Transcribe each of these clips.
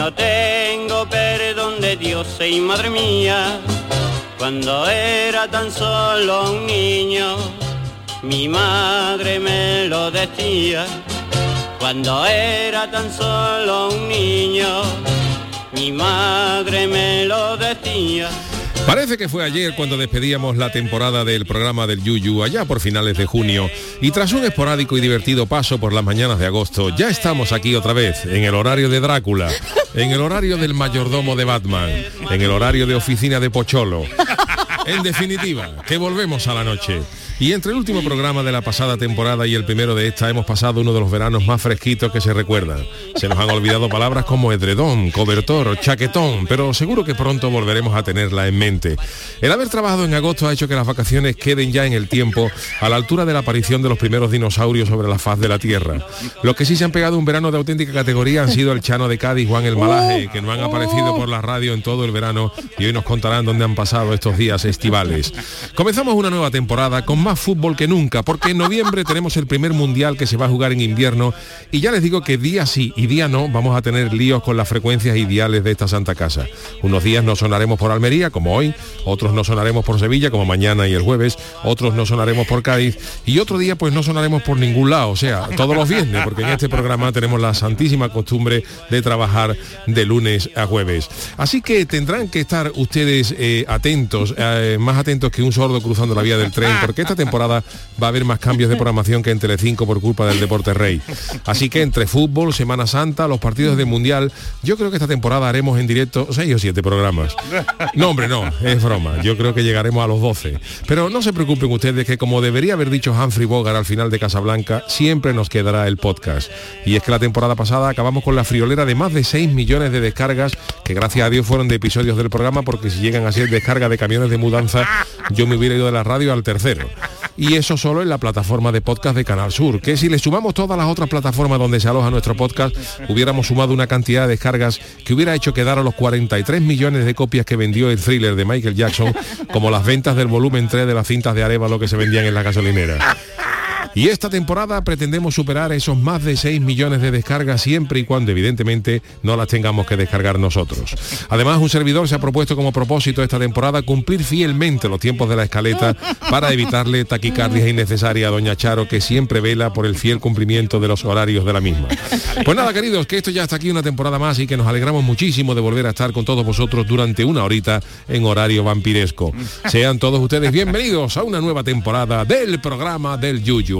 no tengo perdón de Dios, y madre mía, cuando era tan solo un niño, mi madre me lo decía, cuando era tan solo un niño, mi madre me lo decía. Parece que fue ayer cuando despedíamos la temporada del programa del Yuyu, allá por finales de junio, y tras un esporádico y divertido paso por las mañanas de agosto, ya estamos aquí otra vez, en el horario de Drácula, en el horario del mayordomo de Batman, en el horario de oficina de Pocholo. En definitiva, que volvemos a la noche. Y entre el último programa de la pasada temporada y el primero de esta hemos pasado uno de los veranos más fresquitos que se recuerdan. Se nos han olvidado palabras como edredón, cobertor, chaquetón, pero seguro que pronto volveremos a tenerla en mente. El haber trabajado en agosto ha hecho que las vacaciones queden ya en el tiempo a la altura de la aparición de los primeros dinosaurios sobre la faz de la Tierra. Los que sí se han pegado un verano de auténtica categoría han sido el Chano de Cádiz, Juan el Malaje, que no han aparecido por la radio en todo el verano y hoy nos contarán dónde han pasado estos días estivales. Comenzamos una nueva temporada con más fútbol que nunca, porque en noviembre tenemos el primer mundial que se va a jugar en invierno y ya les digo que día sí y día no vamos a tener líos con las frecuencias ideales de esta Santa Casa. Unos días no sonaremos por Almería, como hoy, otros no sonaremos por Sevilla, como mañana y el jueves, otros no sonaremos por Cádiz y otro día pues no sonaremos por ningún lado, o sea, todos los viernes, porque en este programa tenemos la santísima costumbre de trabajar de lunes a jueves. Así que tendrán que estar ustedes eh, atentos, eh, más atentos que un sordo cruzando la vía del tren, porque esta temporada va a haber más cambios de programación que en Telecinco por culpa del Deporte Rey. Así que entre fútbol, Semana Santa, los partidos del Mundial, yo creo que esta temporada haremos en directo seis o siete programas. No, hombre, no, es broma. Yo creo que llegaremos a los 12. Pero no se preocupen ustedes que como debería haber dicho Humphrey Bogart al final de Casablanca, siempre nos quedará el podcast. Y es que la temporada pasada acabamos con la friolera de más de 6 millones de descargas, que gracias a Dios fueron de episodios del programa, porque si llegan a ser descarga de camiones de mudanza, yo me hubiera ido de la radio al tercero y eso solo en la plataforma de podcast de Canal Sur, que si le sumamos todas las otras plataformas donde se aloja nuestro podcast, hubiéramos sumado una cantidad de descargas que hubiera hecho quedar a los 43 millones de copias que vendió el thriller de Michael Jackson, como las ventas del volumen 3 de las cintas de Arevalo que se vendían en la gasolinera. Y esta temporada pretendemos superar esos más de 6 millones de descargas siempre y cuando evidentemente no las tengamos que descargar nosotros. Además, un servidor se ha propuesto como propósito esta temporada cumplir fielmente los tiempos de la escaleta para evitarle taquicardias innecesarias a Doña Charo, que siempre vela por el fiel cumplimiento de los horarios de la misma. Pues nada, queridos, que esto ya está aquí una temporada más y que nos alegramos muchísimo de volver a estar con todos vosotros durante una horita en horario vampiresco. Sean todos ustedes bienvenidos a una nueva temporada del programa del Yuyu.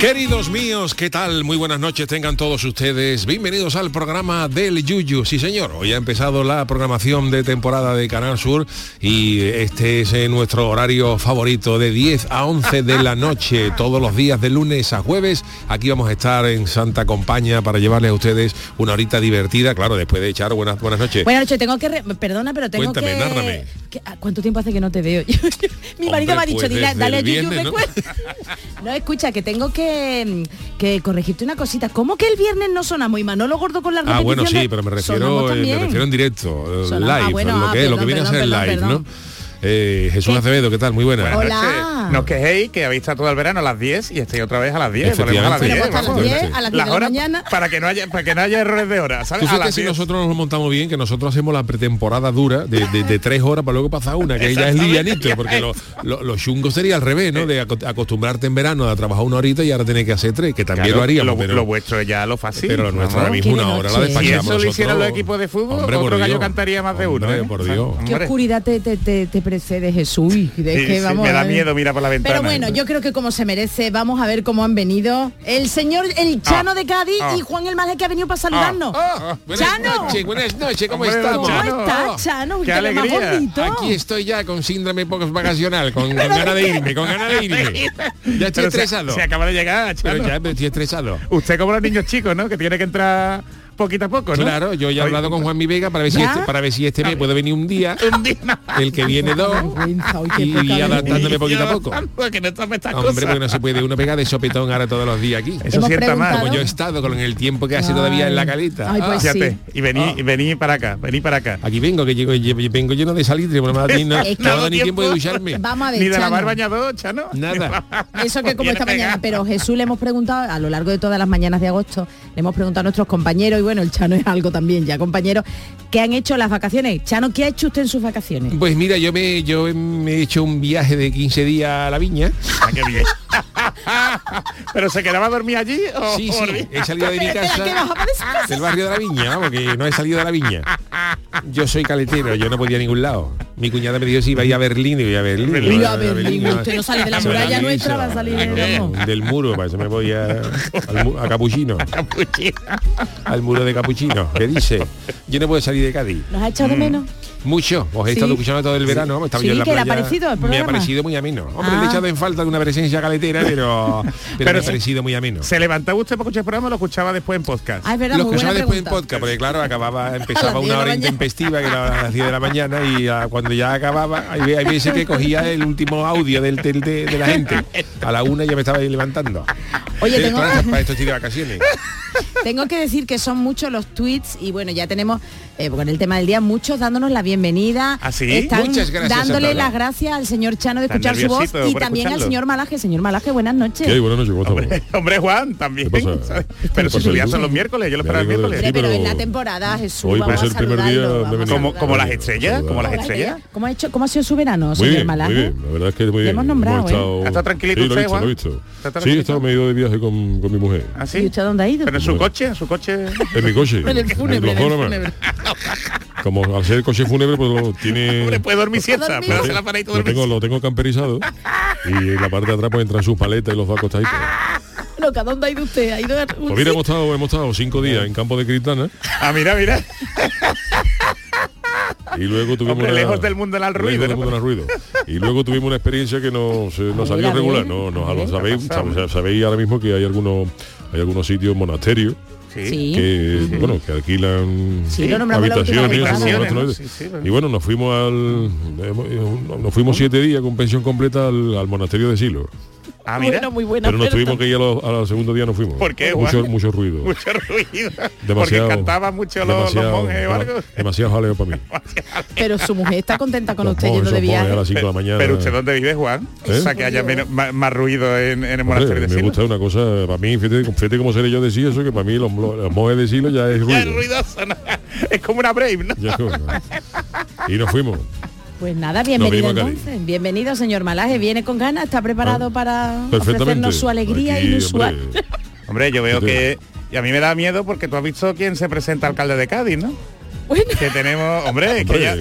Queridos míos, ¿qué tal? Muy buenas noches tengan todos ustedes. Bienvenidos al programa del Yuyu. Sí, señor, hoy ha empezado la programación de temporada de Canal Sur y este es eh, nuestro horario favorito de 10 a 11 de la noche, todos los días de lunes a jueves. Aquí vamos a estar en Santa Compañía para llevarles a ustedes una horita divertida, claro, después de echar buenas, buenas noches. Buenas noches, tengo que... re- Perdona, pero tengo Cuéntame, que... nárrame. ah, ¿Cuánto tiempo hace que no te veo? Mi marido Hombre, me ha dicho, pues dale a el Yuyu, me ¿no? No, escucha, que tengo que, que corregirte una cosita. ¿Cómo que el viernes no sonamos? Y Manolo Gordo con la Ah, bueno, repetición sí, de- pero me refiero, eh, me refiero en directo, eh, live, bueno, lo ah, que, lo que perdón, viene a ser perdón, live, perdón. ¿no? Eh, Jesús Acevedo, ¿qué tal? Muy buena. Hola. No os quejéis que habéis estado todo el verano a las 10 y estáis otra vez a las 10. Volvemos a las Efectivamente. 10. Bueno, pues hasta las vamos. 10, a las 10 de la horas mañana. Para que no haya, para que no haya errores de hora, ¿sabes? Tú A las si 10. nosotros nos montamos bien, que nosotros hacemos la pretemporada dura de, de- de tres horas para luego pasar una, que ya es livianito, porque lo, lo, lo chungo sería al revés, ¿no? De aco- acostumbrarte en verano a trabajar una horita y ahora tener que hacer tres, que también Claro, lo haríamos, lo, pero, lo vuestro ya lo fácil. pero lo nuestro ahora mismo Qué una hora la noche. Si despachamos eso lo hicieran los equipos de fútbol, Hombre, otro gallo cantaría más de uno. ¿eh? por Dios. Qué oscuridad te precede Jesús. Y de Sí, que sí, vamos me da miedo mirar por la ventana. Pero bueno, yo creo que como se merece, vamos a ver cómo han venido el señor, el Chano Ah, de Cádiz ah. y Juan el Maje que ha venido para saludarnos. Buenas Chano. noches, buenas noches, ¿cómo estamos? ¿Cómo Chano. estás, Chano? Qué alegría. Aquí estoy ya con síndrome poco vacacional, con, con ganas de irme, con ganas de irme. Ya estoy Pero estresado. Se, acaba de llegar, Pero Chano. ya me estoy estresado. Usted como los niños chicos, ¿no? Que tiene que entrar poquito a poco, ¿no? Claro, yo ya he hablado con Juan Mi Vega para ver si ¿Ya? este, para ver si este mes puedo venir un día, Un el que viene dos, y, adaptándome Y poquito a poco. avanzando, que no Hombre, porque no se puede uno pegar de sopetón ahora todos los días aquí. Eso sienta mal. Como yo he estado con el tiempo que hace todavía en la caleta. Ay, pues Ah, sí. y vení, Ah. y vení para acá, vení para acá. Aquí vengo, que llego, lle- vengo lleno de salitre, no me ha no, Es que- no ni tiempo de ducharme. Vamos a ver, Ni de Chano. lavar bañador, Chano. Nada. Eso que como esta mañana, pero Jesús le hemos preguntado a lo largo de todas las mañanas de agosto, le hemos preguntado a nuestros compañeros, y bueno, el Chano es algo también ya, compañeros, ¿qué han hecho las vacaciones? Chano, ¿qué ha hecho usted en sus vacaciones? Pues mira, yo me, yo me he hecho un viaje de 15 días a la viña. Ah, qué bien. ¿Pero se quedaba a dormir allí o Sí, sí, he salido de mi casa del barrio de la viña, vamos, que no he salido de la viña. Yo soy caletero, yo no podía a ningún lado. Mi cuñada me dijo si iba a ir a Berlín, y voy a Berlín. Berlín, usted no sale de la muralla nuestra, va a salir de- vamos. del muro, para eso me voy a, al mu- a Capuchino, al muro de Capuchino. ¿Qué dice? Yo no puedo salir de Cádiz. ¿Nos ha echado de menos? Mucho, os he estado escuchando todo el verano, vamos, estaba Sí, yo en la ¿qué le ha playa. parecido el Me ha parecido muy ameno. Hombre, Ah. le he echado en falta de una presencia caletera, pero, pero, Pero me ha parecido muy ameno. ¿Se levantaba usted para escuchar el programa o lo escuchaba después en podcast? Ah, es verdad, Lo muy escuchaba después en podcast, porque claro, acababa, empezaba las 10 de una hora intempestiva, que era a las 10 de la mañana, y ah, cuando ya acababa, hay, ve- hay veces que cogía el último audio del, del- de, de la gente. A la una ya me estaba levantando. Oye, Sí, tengo- para, para esto estoy de vacaciones. Tengo que decir que son muchos los tweets y bueno, ya tenemos eh, con el tema del día muchos dándonos la bienvenida. ¿Ah, sí? Están Muchas gracias dándole las gracias al señor Chano de escuchar su voz y también al señor Malaje. Señor Malaje, buenas noches. ¿Qué hay? Buenas noches, ¿cómo estamos? Hombre, hombre, Juan, también. ¿Qué pasa? ¿sabes? ¿Qué Pero si su día son los miércoles, yo lo esperaba el miércoles. sí, pero, es la temporada, Jesús. hoy vamos el primer día he. Como, como las estrellas, como las estrellas. ¿Cómo ha, hecho, ¿Cómo ha sido su verano, Muy señor bien, Malaje? muy bien, la verdad es que muy bien. hemos nombrado, Hemos ¿eh? estado- ¿Ha estado tranquilito sí, lo he usted, lo he Juan? visto. ¿Está Sí, he estado medio de viaje con, con mi mujer. ¿Ah, sí? ¿Y usted dónde ha ido? ¿Pero en su coche? ¿En su coche? En mi coche. En el fúnebre, en el Glofórama. fúnebre. Como al ser coche fúnebre, pues lo tiene... Hombre, puede dormir siesta. Puede hacer la paradita y lo, dormir tengo, lo tengo camperizado y en la parte de atrás pues entran sus paletas y los dos acostaditos. Loca, ¿dónde ha ido usted? ¿Ha ido a un Pues mira, hemos estado, hemos estado cinco días en campo de Cristana Ah, mira, mira. y luego tuvimos Hombre, una- lejos del mundo del ruido, lejos del mundo ruido. Y luego tuvimos una experiencia que nos, eh, nos A salió a regular. No, no, A sabéis, sabéis ahora mismo que hay algunos hay algunos sitios monasterios Sí. que bueno que alquilan Sí, habitaciones, y bueno nos fuimos al hemos- nos fuimos siete días con pensión completa al, al monasterio de Silo Ah, mira. Bueno, muy buena pero nos tuvimos que ir a los- al segundo día no fuimos ¿Por qué, mucho, mucho ruido Mucho ruido. Porque demasiado cantaban mucho los, los demasiado- monjes o algo. demasiado jaleo para mí Pero su mujer está contenta con Los usted monjes, yendo de viaje. a las 5 de la mañana Pero usted dónde vive, Juan? ¿Eh? O sea, que haya menos- más, más ruido en, en el Hombre, monasterio de me Silo. gusta una cosa, para mí, fíjate, fíjate cómo seré yo de sí eso, que para mí los, los, los monjes de Silo ya es ruido. Ya es ruidoso, ¿no? Es como una brave, ¿no? Ya y nos fuimos. Pues nada, bienvenido entonces. Bienvenido, señor Malaje. Viene con ganas, está preparado Ah, para ofrecernos su alegría Aquí, inusual. hombre, Hombre, yo veo Sí. que... Y a mí me da miedo porque tú has visto quién se presenta alcalde de Cádiz, ¿no? Bueno, Que tenemos, hombre, que ya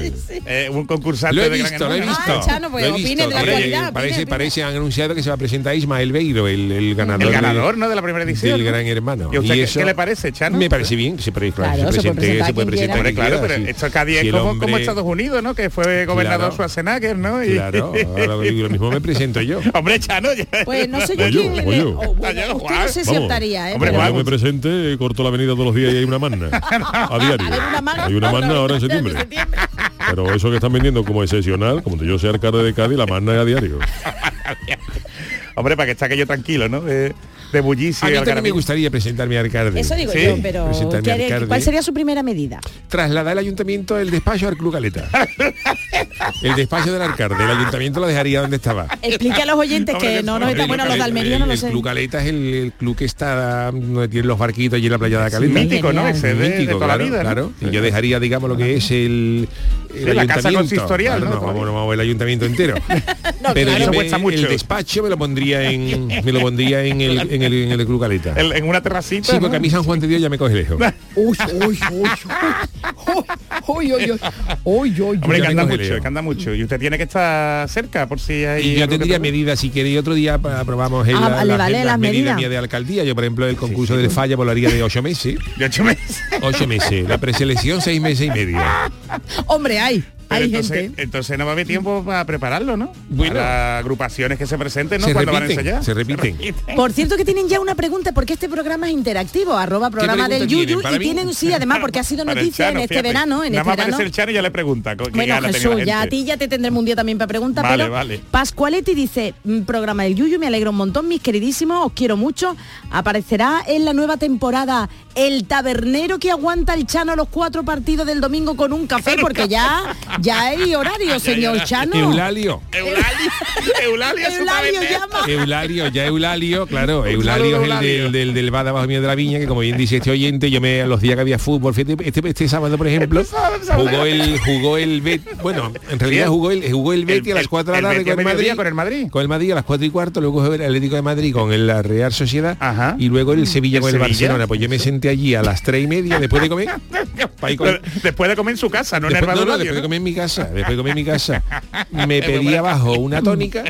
eh, un concursante Lo he de gran visto, lo he hermano. visto. Ah, Chano, pues Lo he visto. de la Parece, opine, opine. parece, han anunciado que se va a presentar Ismael Beiro, el, el ganador, El de- ganador, ¿no? De la primera edición. del ¿no? Gran Hermano. ¿Y usted qué- eso qué le parece, Chano? Me parece bien que se, pre- Claro, se se puede presente, presentar se puede presentar Hombre, quien claro, pero sí. esto Cádiz Si es como, como hombre- Estados Unidos, ¿no? Que fue gobernador Claro. Schwarzenegger, ¿no? Y- Claro, ahora lo mismo me presento yo. Hombre, Chano, ya- pues no sé yo quién oh, usted no sé si optaría, ¿eh? Hombre, me presente, corto la avenida todos los días y hay una manna. A diario. Una magna. Una manna ahora en septiembre. Pero eso que están vendiendo como excepcional, como yo soy alcalde de Cádiz, la manna es a diario. Hombre, para que esté aquello tranquilo, ¿no? De, de bullicio A mí también me gustaría presentarme a alcalde. Eso digo Sí, yo, pero presentarme ¿qué haría- alcalde. ¿cuál sería su primera medida? Trasladar el ayuntamiento el despacho al Club Caleta. el despacho del alcalde. El ayuntamiento lo dejaría donde estaba. Explique a los oyentes que no nos está bueno los de Almería, no lo el. Club Caleta es el, el club que está donde tienen los barquitos allí en la playa de la Caleta. Mítico, ¿no? Ese de, de Mítico, toda claro, la vida, ¿no? claro. Y yo dejaría, digamos, lo que es el, el Sí, la casa ayuntamiento. consistorial, Claro, ¿no? vamos, no vamos el ayuntamiento entero. No, Pero claro. yo Eso me- cuesta mucho. el despacho me lo pondría en me lo pondría en el, en el, en el Club Caleta. En una terracita. Sí, porque a mí San Juan de Dios ya me coge lejos. Uy, uy, uy, uy, uy, uy, uy, uy, Hombre, que anda mucho, que anda mucho. Y usted tiene que estar cerca por si hay... Y yo tendría medidas, si quiere, y otro día aprobamos el, ah, la, vale, las, medidas mía de alcaldía. Yo, por ejemplo, el concurso sí, de falla volaría de ocho meses. ¿De ocho meses? Ocho meses. La preselección seis meses y medio. Hombre, hay. Pero hay entonces, gente. entonces no va a haber tiempo para prepararlo, ¿no? Bueno. Para agrupaciones que se presenten, ¿no? Se Cuando van a repiten, ensayar. se repiten. Por cierto que tienen ya una pregunta porque este programa es interactivo, arroba programa del? Yuyu ¿Para y mí? tienen, sí, además porque ha sido noticia en este fíjate. verano, en Nada este más verano. el Chano y ya le pregunta. Bueno, Jesús, la ya a ti ya te tendremos un día también para preguntar, Vale, pero vale. Pascualetti dice, "Mm, programa del Yuyu, me alegro un montón, mis queridísimos, os quiero mucho. Aparecerá en la nueva temporada el tabernero que aguanta el Chano los cuatro partidos del domingo con un café, porque ya, ya hay horario, señor Chano. Eulalio. Eulalio, Eulalio, su Eulalio llama. Eulalio, ya Eulalio, claro, Eulalio es el del, del, del bar de abajo mío de la viña, que como bien dice este oyente, yo me los días que había fútbol, fíjate, este, este sábado, por ejemplo, Este sábado. jugó el, jugó el Bet, bueno, en realidad jugó el, jugó el Betty a las el- 4 de la tarde con el Madrid. con el Madrid. Con el Madrid a las 4 y cuarto, luego jugó el Atlético de Madrid con el- la Real Sociedad Ajá. y luego el Sevilla ¿El con el Sevilla? Barcelona. Pues yo me senté allí a las 3 y media después de comer. ir con- Después de comer en su casa, no en el Después, no, no, después de comer mi casa, después de comer en mi casa, me pedí abajo una tónica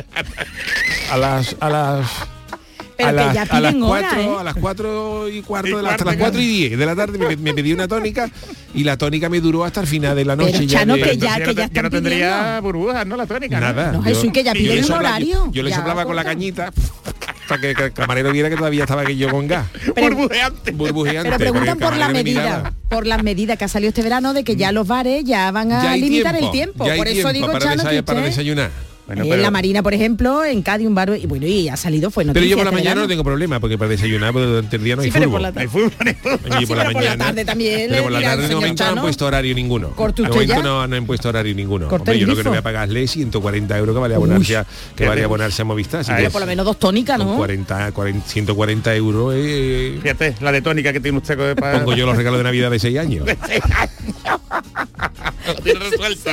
a las a las Pero a las, ya a las hora, cuatro, ¿eh? a las cuatro y cuarto, Y de la, hasta las cuatro y diez de la tarde me, me pedí una tónica y la tónica me duró hasta el final de la Pero, noche. ya Chano, de- que ya- no que están no tendría pidiendo. burbujas, ¿no? La tónica. Nada. No, Jesús, que ya y yo piden le un sopla- horario. Yo le Ya, soplaba con la cañita para que, el camarero viera que todavía estaba aquello con gas. Burbujeante. Burbujeante. Pero preguntan por la medida, miraba. por las medidas que ha salido este verano de que ya los bares ya van a Ya limitar el tiempo. ya hay por eso tiempo digo, para, Chano, desay- que para desayunar. Bueno, en pero- la Marina, por ejemplo, en Cádiz un bar y bueno, y ha salido fue Pero yo por la este mañana verano. no tengo problema, porque para desayunar pues, durante el día no hay Sí, pero fútbol. por la Hay fútbol, hay fútbol. Y Sí, por la pero por la mañana. tarde también Pero por la tarde de momento no han puesto horario ninguno. De momento no, no han puesto horario ninguno. Hombre, yo lo que no voy a pagarle es 140 euros que vale abonarse a, que vale abonarse a Movistar. Así Ah, que por lo menos dos tónicas, ¿no? 40, 40, 140 euros eh, Fíjate, la de tónica que tiene usted con- para... pongo yo los regalos de Navidad de 6 años. Lo tiene resuelto.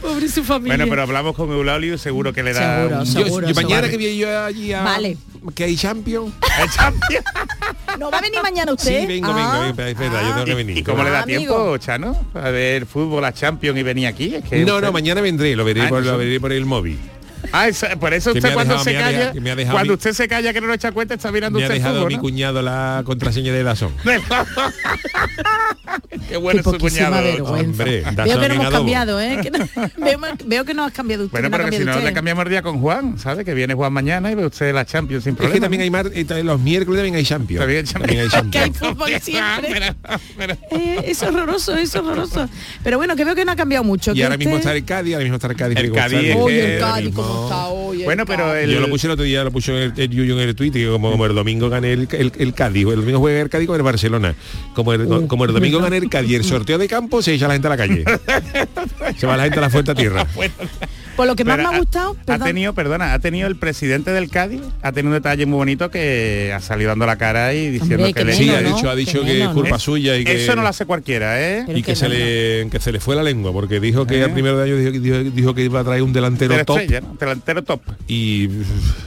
Pobre su familia. Bueno, pero hablamos con Eulalio, seguro que le da... Seguro, un- seguro. yo, yo mañana Vale. que voy yo allí a Vale. que hay Champions. El Champions. ¿No va a venir mañana usted? Sí, vengo, Ah. vengo, vengo, espera, yo tengo que venir. ¿Y cómo le da Ah, tiempo, amigo. Chano? A ver fútbol, a Champions y venir aquí. Es que No, usted- no, mañana vendré, lo veré, Ah, por, no lo veré por el móvil. Ah, eso- por eso usted ha cuando dejado- se ha calla, dejado- ha cuando usted se calla que no lo echa cuenta, está mirando Me ha usted dejado fútbol, mi ¿no? cuñado la contraseña de Dazón. Qué bueno Qué es su cuñado. Hombre, veo que no hemos cambiado, ¿eh? Que no- veo, veo que no has cambiado usted. Bueno, no ha pero que si no le usted. cambiamos el día con Juan, ¿sabe? Que viene Juan mañana y ve usted la Champions sin Es problema. que también hay mar, eh, los miércoles también hay Champions. También hay Champions. También hay que hay fútbol siempre. Pero- pero- Eh, es horroroso, es horroroso. Pero bueno, que veo que no ha cambiado mucho. Y ahora mismo está el Cádiz, ahora mismo está el Cádiz. El Cádiz Bueno, pero el- Yo lo puse el otro día, lo puso en el, en el Twitter, que como, como el domingo gané el, el, el Cádiz, el domingo juega el Cádiz con el Barcelona. Como el, Uh, como el domingo gané el Cádiz, el sorteo de campo, se echa la gente a la calle. se va la gente a la fuerte tierra. Por lo que más pero me ha gustado, ha tenido, perdona, ha tenido el presidente del Cádiz, ha tenido un detalle muy bonito que ha salido dando la cara y diciendo Hombre, que que le... Sí, ha dicho, ha dicho Que que es culpa ¿no? suya y que Eso no lo hace cualquiera, ¿eh? Pero y que que se no, le que se le fue la lengua porque dijo que ¿Eh? al primero de año dijo, dijo, dijo que iba a traer un delantero top estrella, ¿no? Delantero top. y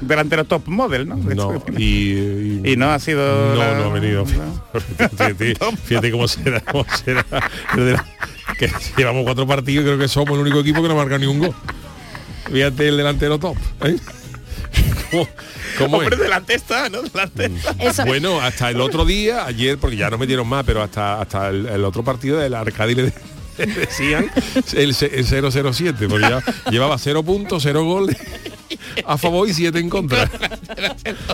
Delantero top model, ¿no? no y, y- Y no ha sido... no, la- no ha venido. no. Fíjate, fíjate cómo será, cómo será. Que llevamos cuatro partidos y creo que somos el único equipo que no marca ni un gol. Fíjate el delantero top. ¿eh? ¿Cómo, cómo Hombre, es? delante está, ¿no? Delante está. Eso- Bueno, hasta el otro día, ayer, porque ya no metieron más, pero hasta hasta el, el otro partido del Arcadi le, decían el, el 007, porque ya llevaba 0 puntos, 0 goles a favor y 7 en contra.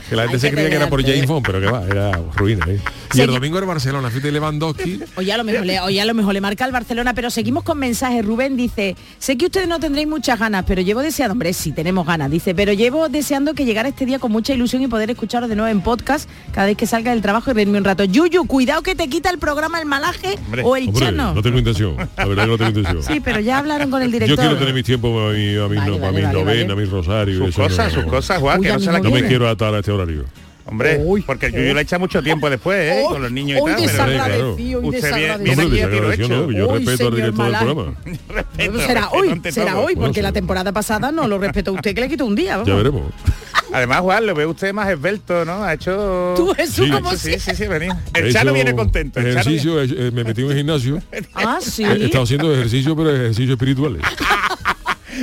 Que la gente se creía que era por James Bond, pero que va, era ruina. ¿eh? Y Segui- el domingo era Barcelona, fíjate Lewandowski. Hoy a lo mejor le, hoy a lo mejor le marca el Barcelona, pero seguimos con mensajes. Rubén dice, sé que ustedes no tendréis muchas ganas, pero llevo deseando, hombre, sí tenemos ganas, dice, pero llevo deseando que llegara este día con mucha ilusión y poder escucharos de nuevo en podcast cada vez que salga del trabajo y reírme un rato. Yuyu, cuidado que te quita el programa el malaje Hombre, o el chano. tengo intención, la verdad que no tengo intención. Sí, pero ya hablaron con el Yo director. quiero tener mi tiempo a mi, a mi, Vale, no- a mi vale, novena, vale. a mi rosario. Sus cosas, sus cosas, Juan, Uy, que no se la no No me quiero atar a este horario. Hombre, Uy, porque el Yuyu le echa mucho tiempo después, ¿eh? Oh, Con los niños y tal. pero- hoy Usted viene- viene aquí a tiro hecho. no, yo Uy, respeto al director del Malán. programa. Respeto, será respeto hoy, será todo. hoy, Bueno, porque la será. temporada pasada no lo respetó usted, que le quitó un día. vamos. Ya veremos. Además, Juan, lo ve usted más esbelto, ¿no? Ha hecho... Tú, Jesús, Sí. como Sí, sí, sí, venía. He El Chano viene contento. El Ejercicio, eh, me metí en un gimnasio. Ah, sí. He estado haciendo ejercicio, pero ejercicios espirituales.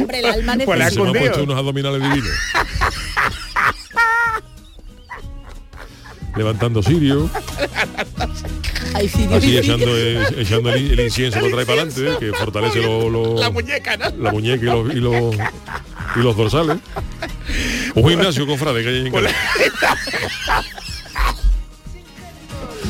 Hombre, el alma Pues necesita. Se me han escondido. puesto unos abdominales divinos. Levantando sirio, Ay, sí, así echando, eh, echando el, el incienso lo trae para adelante, que fortalece lo- lo- La muñeca, ¿no? la muñeca y los, y los, y los dorsales. Un gimnasio, cofrade, que hay en casa.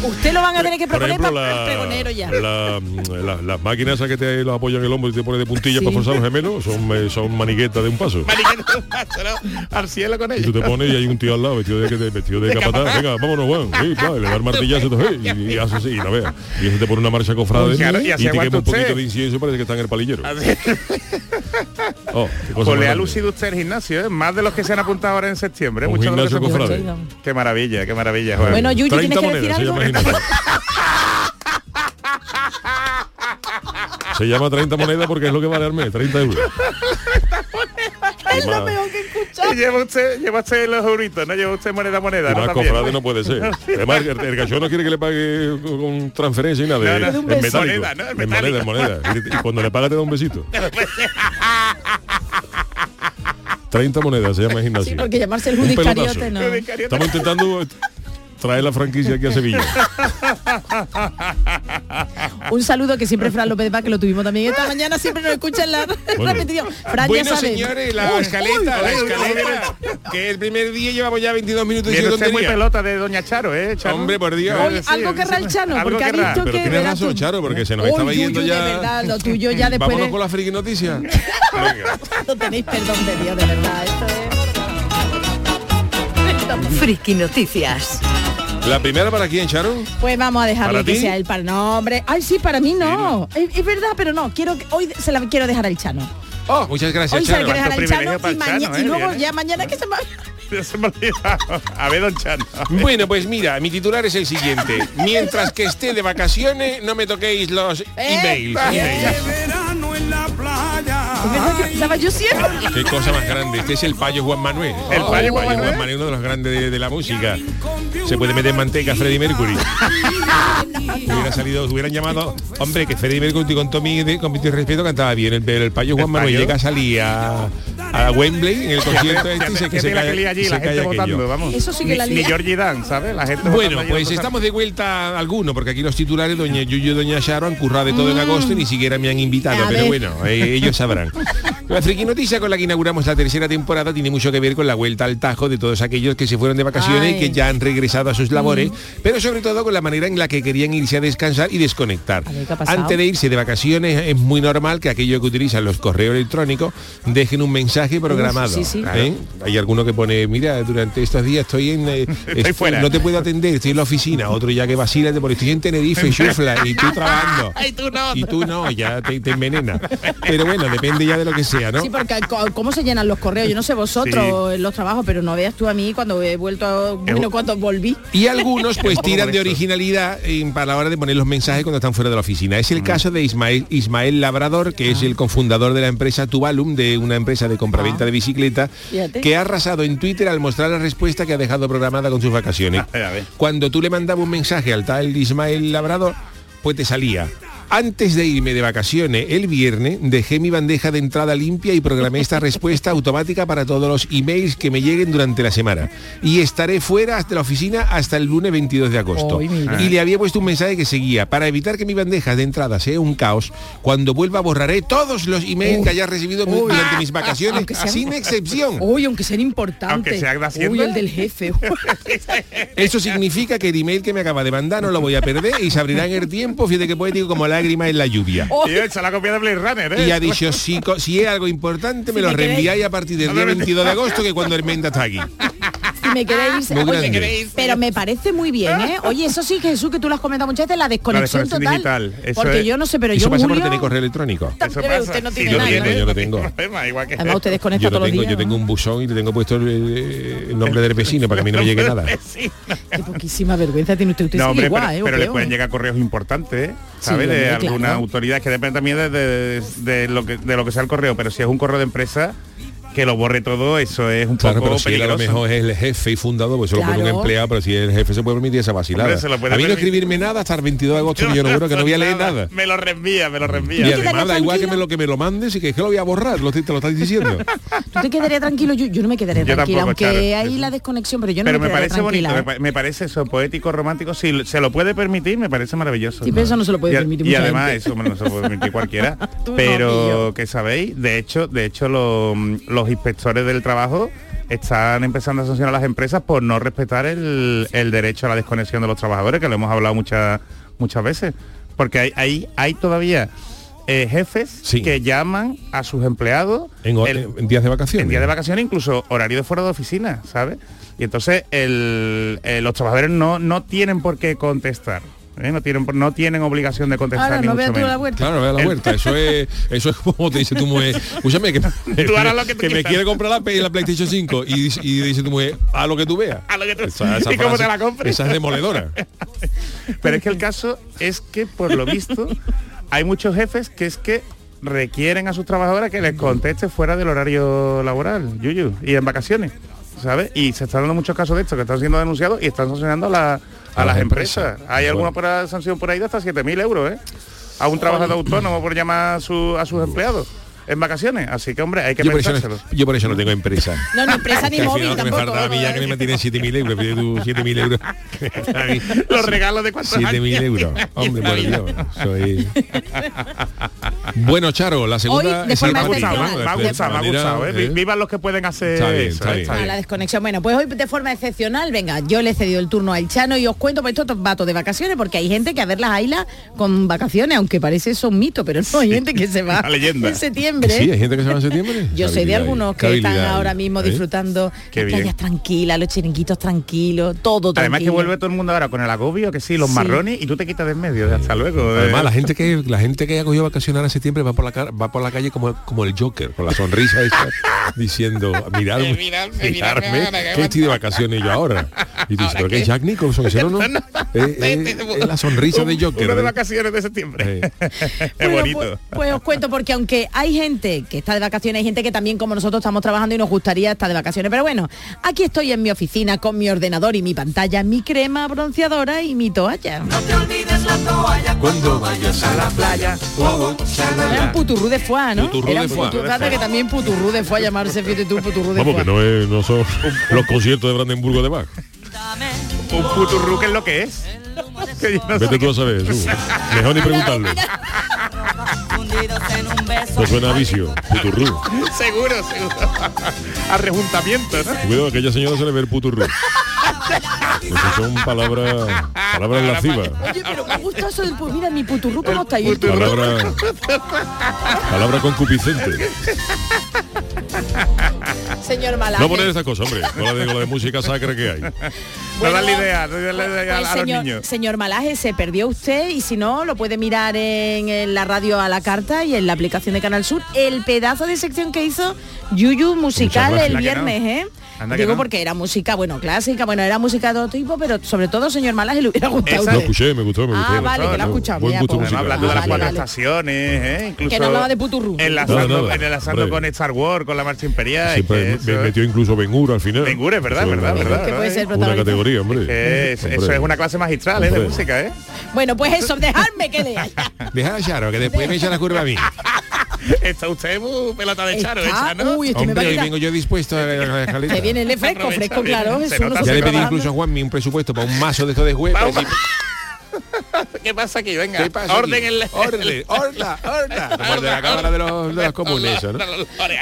Usted lo van a tener que proponer ejemplo, para la- el pregonero ya. la- la- las máquinas esas que te lo apoyan el hombro y te ponen de puntillas Sí. para forzar los gemelos son, eh, son maniquetas de un paso. Mariquita de un paso, ¿no? Al cielo con Y tú te ellos. pones y hay un tío al lado vestido de, vestido de De capataz. capataz. Venga, vámonos, Juan. Sí, va, y le da el martillazo y, y, y hace así, y no veas. Y eso te pone una marcha cofrade Claro, y y, te quema un poquito de incienso y parece que está en el palillero. Oh, Pues le ha lucido usted el gimnasio, ¿eh? Más de los que se han apuntado ahora en septiembre. Un Muchos de los que se. Qué maravilla, qué maravilla, Juan. Bueno, Yuyu, tienes 30 que decir algo. Se llama 30 monedas porque es lo que vale al mes, 30 euros. Es lo peor que he escuchado. lleva usted, lleva usted los euritos, ¿no? Lleva usted moneda moneda, y ¿no? no puede ser. Además, el, el gallo no quiere que le pague con transferencia y nada. No, de- no. en metálico. Moneda, ¿no? En En moneda, en moneda. Y, y cuando le paga te da un besito. 30 monedas se llama gimnasio. Sí, porque llamarse el. Iscariote no. Estamos intentando traer la franquicia aquí a Sevilla. Un saludo que siempre Fran López va, que lo tuvimos también esta mañana, siempre nos escucha en la repetición. Fran Bueno, ya sabe. señores, la Uy, escaleta, uy, la uy, escaleta, que el primer día llevamos ya 22 minutos usted muy pelota de Doña Charo, ¿eh? Charo? Hombre, por Dios. Hoy algo querrá el Chano, porque ha dicho Pero que tienes razón. Charo, porque se nos Uy, estaba yendo ya. De verdad, lo tuyo ya después Vámonos con la friki noticia. No tenéis perdón de Dios, de verdad. Esto es... Friki Noticias. La primera para quién, Charo. Pues vamos a dejarlo ¿Para que ti? sea el para no, hombre. Ay, sí, para mí no. Es, es verdad, pero no. Quiero que- hoy se la quiero dejar al Chano. Oh, Muchas gracias, Hoy se la dejar al Chano para y, Chano, y ¿eh? luego Viene. ya mañana que se me. A ver, Don Chano. Bueno, pues mira, mi titular es el siguiente. Mientras que esté de vacaciones, no me toquéis los emails. Yo siempre. Qué cosa más grande. Este es el payo Juan Manuel. El Oh, payo Juan Manuel. uno de los grandes de, de la música. Se puede meter manteca a Freddie Mercury. Hubiera salido, hubieran llamado, hombre, que Freddie Mercury con todo mi, de- con mi respeto cantaba bien, el, pero el payo Juan El Manuel payo. llega a salir a, Wembley en el concierto este y se, que que se la cae, que lía allí, se la cae gente aquello. votando, vamos. Eso sí que la Ni, ni lía. Georgie Dan, ¿sabes? La gente Bueno, pues estamos de vuelta alguno, porque aquí los titulares, doña Yuyo y doña Charo, han currado de todo en agosto y ni siquiera me han invitado. A pero ver. bueno, eh, ellos sabrán. La friki noticia con la que inauguramos la tercera temporada tiene mucho que ver con la vuelta al tajo de todos aquellos que se fueron de vacaciones y que ya han regresado a sus labores, Mm. pero sobre todo con la manera en la que querían irse a descansar y desconectar. Antes de irse de vacaciones es muy normal que aquellos que utilizan los correos electrónicos dejen un mensaje programado. sí, sí. ¿eh? Hay alguno que pone, mira, durante estos días estoy en... eh, estoy- fuera. No te puedo atender, estoy en la oficina. Otro ya que vacila te pone, estoy en Tenerife, chufla, y tú trabajando. Y tú no. Y tú no, ya te, te envenena. Pero bueno, depende ya de lo que sea, ¿no? Sí, porque cómo se llenan los correos, yo no sé vosotros en los trabajos, pero no veas tú a mí cuando he vuelto, a- bueno, cuando volví. Y algunos pues tiran de originalidad en- para la hora de poner los mensajes cuando están fuera de la oficina. Es el caso de Ismael, Ismael Labrador, que es el cofundador de la empresa Tuvalum, de una empresa de compraventa de bicicleta, Fíjate. que ha arrasado en Twitter al mostrar la respuesta que ha dejado programada con sus vacaciones. A ver, a ver. Cuando tú le mandabas un mensaje al tal Ismael Labrador, pues te salía. Antes de irme de vacaciones el viernes, dejé mi bandeja de entrada limpia y programé esta respuesta automática para todos los emails que me lleguen durante la semana. Y estaré fuera de la oficina hasta el lunes 22 de agosto. Y le había puesto un mensaje que seguía, para evitar que mi bandeja de entrada sea un caos, cuando vuelva borraré todos los emails que haya recibido Uy. durante mis vacaciones, Aunque sean- sin excepción. Uy, aunque sean importantes. Aunque sea. Uy, el del jefe. Eso significa que el email que me acaba de mandar no lo voy a perder y se abrirá en el tiempo, fíjate que poético como lágrima en la lluvia. Y se la copia de Blade Runner, ¿eh? Y ha dicho, si, si es algo importante, me Si lo reenviáis a partir del día 22 de agosto, que cuando el menda está aquí. Si me queréis, Muy oye, grande. pero me parece muy bien, ¿eh? Oye, eso sí, Jesús, que tú lo has comentado muchas veces, la desconexión, desconexión total. digital, eso porque es- yo no sé, pero Eso yo pasa por tener correo electrónico. Eso Pero pasa. usted no Sí, tiene Yo lo tengo, ¿no? yo lo tengo. Problema, igual que- Además, usted desconecta Yo, todos lo los tengo, días. yo tengo un buzón y le tengo puesto el, el nombre del vecino para que a mí no me llegue nada. Qué poquísima vergüenza tiene usted. Usted No, hombre, igual, pero, ¿eh? pero ¿O le pueden llegar correos importantes, ¿eh? Sí, ¿sabes? de alguna autoridad que depende también de, de- de lo que de lo que sea el correo, pero si es un correo de empresa que lo borre todo, eso es un Claro, poco pero si él a lo peligroso. mejor es el jefe y fundador, pues se lo pone un Claro. empleado, pero si el jefe se puede permitir esa vacilada. Hombre, se lo puede a mí no permitir. escribirme nada hasta el 22 de agosto, que yo no juro que no voy a leer nada. Me lo reenvía, me lo Y reenvía. quedarías además da igual que me lo que me lo mandes y que es que lo voy a borrar, lo, te lo estás diciendo. ¿Tú te quedarías tranquilo? Yo, yo no me quedaría Yo tranquila, tampoco, aunque Charo. hay la desconexión, pero yo no pero me, me parece bonito, me, ¿eh? me parece eso poético, romántico, si se lo puede permitir, me parece maravilloso. Sí, pero eso no se lo puede y, permitir y además eso no se lo puede permitir cualquiera. No, pero que sabéis, de hecho, de hecho lo- los inspectores del trabajo están empezando a sancionar a las empresas por no respetar el, el derecho a la desconexión de los trabajadores, que lo hemos hablado muchas muchas veces. Porque hay, hay, hay todavía eh, jefes Sí. que llaman a sus empleados En, ho- el- en días de vacaciones. en día de vacaciones, incluso horario de fuera de oficina, ¿sabes? Y entonces el- eh, los trabajadores no, no tienen por qué contestar. ¿Eh? No, tienen, no tienen obligación de contestar. Ahora ni no mucho la menos. vuelta. Claro, ve a la El- vuelta. Eso es, eso es como te dice tu mujer. Escúchame, que, Tú harás lo que tú que me quiere comprar la, la PlayStation 5 y, dice- y dice tu mujer, a lo que tú veas. A lo que tú- Esa- esa ¿Y cómo te la compres? Esa es demoledora. Pero es que el caso es que, por lo visto, hay muchos jefes que es que requieren a sus trabajadores que les conteste fuera del horario laboral, yuyu, y en vacaciones, ¿sabes? Y se están dando muchos casos de esto que están siendo denunciados y están sancionando a, la- a A las las empresas. empresas. Hay Bueno. alguna sanción por ahí de hasta 7.000 euros, ¿eh? A un trabajador autónomo por llamar a, su- a sus empleados en vacaciones. Así que, hombre, hay que Yo por, eso pensárselo. no, yo por eso no tengo empresa. No, ni empresa ni móvil que me tampoco. falta a mí ya que me mantienen 7.000 euros. Pide tú 7.000 euros. Los regalos de cuántos 7.000 años. euros. Hombre, por Dios. Soy... Bueno, Charo, la segunda... Hoy, forma Me ha gustado, excepcional. me ha gustado, me ha gustado, ¿eh? ¿eh? Vivan los que pueden hacer Está bien, eso, está ¿eh? bien. A la desconexión. Bueno, pues hoy de forma excepcional, venga, yo le he cedido el turno al Chano y os cuento, pues esto va todo de vacaciones, porque hay gente que a ver las ailas con vacaciones, aunque parece eso un mito, pero no, hay gente que se va Una leyenda. en septiembre. Sí, hay gente que se va en septiembre. Yo Qué sé de algunos que qué están ahora mismo ¿eh? disfrutando Qué las bien. playas tranquilas, los chiringuitos tranquilos, todo Además que tranquilo. vuelve todo el mundo ahora con el agobio, que sí, los Sí. marrones, y tú te quitas de en medio. Hasta luego. eh. Además, la gente que la gente que ha cogido vacacionar en septiembre va por la va por la calle como, como el Joker, con la sonrisa esa, diciendo, miradme, Miradme, mirarme, miradme, que estoy de vacaciones yo ahora. Y tú dices, pero es Jack Nicholson, ese no, no. Es, es- es la sonrisa de Joker. Uno de ¿eh? vacaciones de septiembre. es Bueno, bonito. Pues, pues os cuento porque aunque hay gente que está de vacaciones, hay gente que también como nosotros estamos trabajando y nos gustaría estar de vacaciones. Pero bueno, aquí estoy en mi oficina con mi ordenador y mi pantalla, mi crema bronceadora y mi toalla. Cuando vayas a la playa, Era un puturrú de foie, ¿no? Puturrú Era de un foie. putu- fíjate que también puturrú de foie llamarse, fíjate tú, puturrú de Vamos, que no, es, no son los conciertos de Brandenburgo de Bach. Un puturru que es lo que es. Que yo no sé Vete tú a saber, Jesús. Mejor ni preguntarle. No suena a vicio, puturru. qué- Seguro, seguro. A rejuntamiento, ¿no? Cuidado, a aquella señora se le ve el puturru. Esas son palabras, palabras lascivas. Oye, pero me gusta eso del pu- Mira, mi puturrú, ¿cómo está? Puturrú. Palabra, palabra concupiscente. Señor Malaje. No poner esas cosas, hombre. No de, con la de música sacra que hay. no Bueno, dan la idea, no dan la idea Pues, a, a los señor, niños. señor Malaje, se perdió usted y si no, lo puede mirar en, en la radio a la carta y en la aplicación de Canal Sur, el pedazo de sección que hizo Yuyu musical el viernes, ¿eh? Anda Digo no. porque era música, bueno, clásica, bueno, era música de todo tipo, pero sobre todo, señor Malaje, le hubiera gustado. Lo escuché, me gustó, me gustó. Ah, vale, que lo ha escuchado. Buen ya, gusto pues. Además, musical. hablando de las Vale, cuatro vale. estaciones, ¿eh? Incluso Que no hablaba de puturru. Enlazando, nada, enlazando con Star Wars, con la marcha imperial. Siempre es que me eso- metió incluso Ben-Hur al final. Ben-Hur, es verdad, Eso verdad, una- verdad. Que puede ser Una categoría, hombre. es- Hombre. eso es una clase magistral ¿eh? de música, ¿eh? Bueno, pues eso, dejadme que lea. Deja a Charo, que después me echa la curva a mí. Está usted muy pelota de charo, Está- hecha, ¿no? uy, este me va a hoy vengo yo dispuesto a la escaleta. Que viene el fresco, fresco, claro. Jesús, Ya le pedí incluso a Juanmi un presupuesto para un mazo de estos de huevos. ¿Qué pasa aquí? Venga, ¿Qué pasa orden aquí? el... Orden, horda, horda. Como el de la Cámara de los, de los Comunes, eso, ¿no?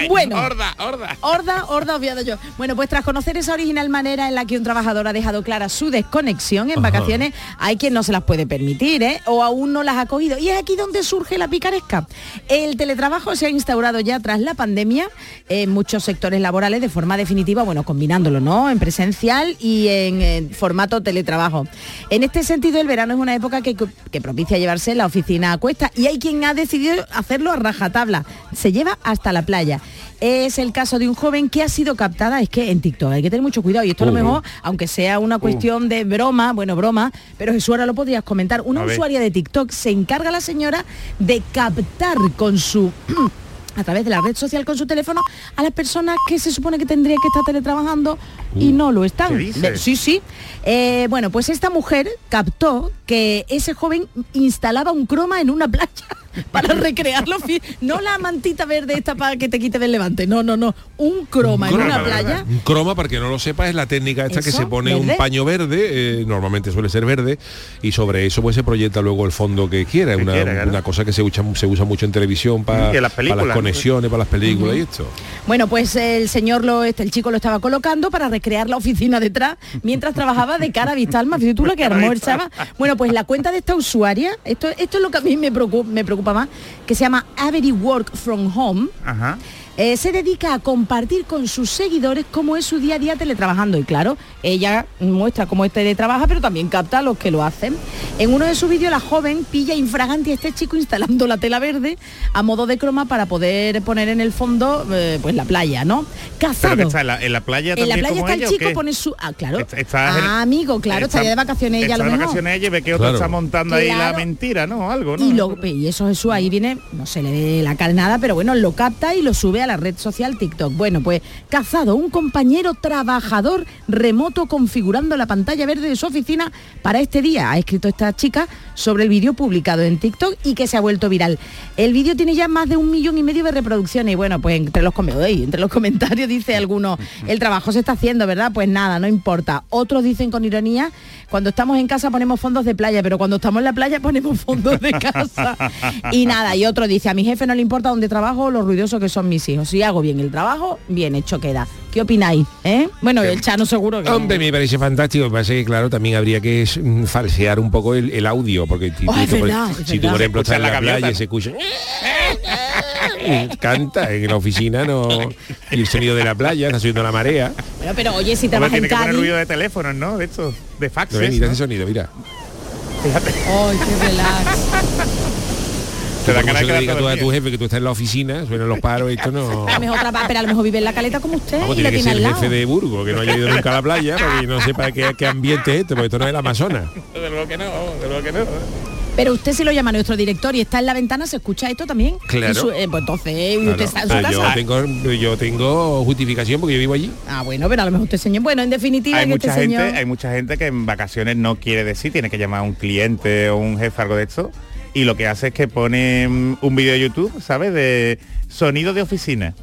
Bueno. Horda, horda. Horda, horda, obviado yo. Bueno, pues tras conocer esa original manera en la que un trabajador ha dejado clara su desconexión en Ajá. vacaciones, hay quien no se las puede permitir, ¿eh? O aún no las ha cogido. Y es aquí donde surge la picaresca. El teletrabajo se ha instaurado ya tras la pandemia en muchos sectores laborales de forma definitiva, bueno, combinándolo, ¿no? En presencial y en, eh, formato teletrabajo. En este sentido, el verano es una época que, que propicia llevarse la oficina a cuesta y hay quien ha decidido hacerlo a rajatabla. Se lleva hasta la playa. Es el caso de un joven que ha sido captada, es que en TikTok hay que tener mucho cuidado y esto a lo mejor, aunque sea una cuestión de broma, bueno, broma, pero Jesús ahora lo podrías comentar. Una usuaria de TikTok se encarga la señora de captar con su a través de la red social con su teléfono a las personas que se supone que tendría que estar teletrabajando y no lo están. ¿qué dices? De- sí, sí. Eh, bueno, pues esta mujer captó que ese joven instalaba un croma en una playa para recrearlo. No la mantita verde esta para que te quite del levante. No, no, no. Un croma en croma, una ¿verdad? playa. Un croma, para que no lo sepa, es la técnica esta que se pone un paño verde, eh, normalmente suele ser verde, y sobre eso pues se proyecta luego el fondo que quiera. Que una, quiera, claro. una cosa que se usa, se usa mucho en televisión para, en las conexiones, para las películas y esto. Bueno, pues el señor, lo, este, el chico lo estaba colocando para recrear la oficina detrás mientras trabajaba de cara a Vistalma. Fíjate tú lo que armó el chaval. Bueno, pues la cuenta de esta usuaria, esto, esto es lo que a mí me preocupa, me preocupa más, que se llama Avery Work from Home. Ajá. Eh, se dedica a compartir con sus seguidores cómo es su día a día teletrabajando. Y claro, ella muestra cómo es teletrabaja, pero también capta a los que lo hacen. En uno de sus vídeos, la joven pilla infragante a este chico instalando la tela verde a modo de croma para poder poner en el fondo eh, pues la playa, ¿no? Que está en la, en la playa En la playa como está el ella, ¿o chico, pone su... Ah, claro. Está- ah, amigo, claro, está- estaría de vacaciones ella a está lo de vacaciones ella y ve que otro Claro. está montando ahí la mentira, ¿no? Algo, ¿no? Y, lo, y eso Jesús ahí viene, no se le ve la cara nada, pero bueno, lo capta y lo sube a la red social TikTok. Bueno, pues cazado un compañero trabajador remoto configurando la pantalla verde de su oficina para este día. Ha escrito esta chica sobre el vídeo publicado en TikTok y que se ha vuelto viral. El vídeo tiene ya más de un millón y medio de reproducciones y bueno, pues entre los, entre los comentarios dice alguno, el trabajo se está haciendo, ¿verdad? Pues nada, no importa. Otros dicen con ironía, cuando estamos en casa ponemos fondos de playa, pero cuando estamos en la playa ponemos fondos de casa. Y nada, y otro dice, a mi jefe no le importa dónde trabajo o lo ruidoso que son mis hijos. Si hago bien el trabajo, bien hecho queda. ¿Qué opináis? ¿Eh? Bueno, el Chano seguro que... Hombre, me parece fantástico. Lo que claro, también habría que mm, falsear un poco el, el audio, porque si, Oh, tú- es tú, por- verdad, es si tú, por ejemplo, estás en la playa y se escucha... canta en la oficina, no... Y el sonido de la playa, está subiendo la marea. Bueno, pero oye, si trabajas en tiene que poner Cádiz... ruido de teléfonos, ¿no? De estos, de faxes. Ven, mira ¿no? ese sonido, mira. Fíjate. ¡Ay, qué relax! Te da ganas de tú a tu jefe que tú estás en la oficina, suenan los paros, esto no... A lo mejor traba- pero a lo mejor vive en la caleta como usted Vamos, y tiene que tiene ser al el jefe de Burgos, que no haya ido nunca a la playa, para que no sepa qué, qué ambiente es este, porque esto no es el Amazonas. De luego que no, de luego que no. Pero usted si lo llama a nuestro director y está en la ventana, ¿se escucha esto también? Claro. Su- eh, pues entonces, ¿y Claro, usted está en su pero yo casa? tengo, yo tengo justificación porque yo vivo allí. Ah, bueno, pero a lo mejor usted señor. Bueno, en definitiva, Hay que mucha, este gente, señor... hay mucha gente que en vacaciones no quiere decir, tiene que llamar a un cliente o un jefe, algo de esto, y lo que hace es que pone mm, un vídeo de YouTube, ¿sabes? De sonido de oficina.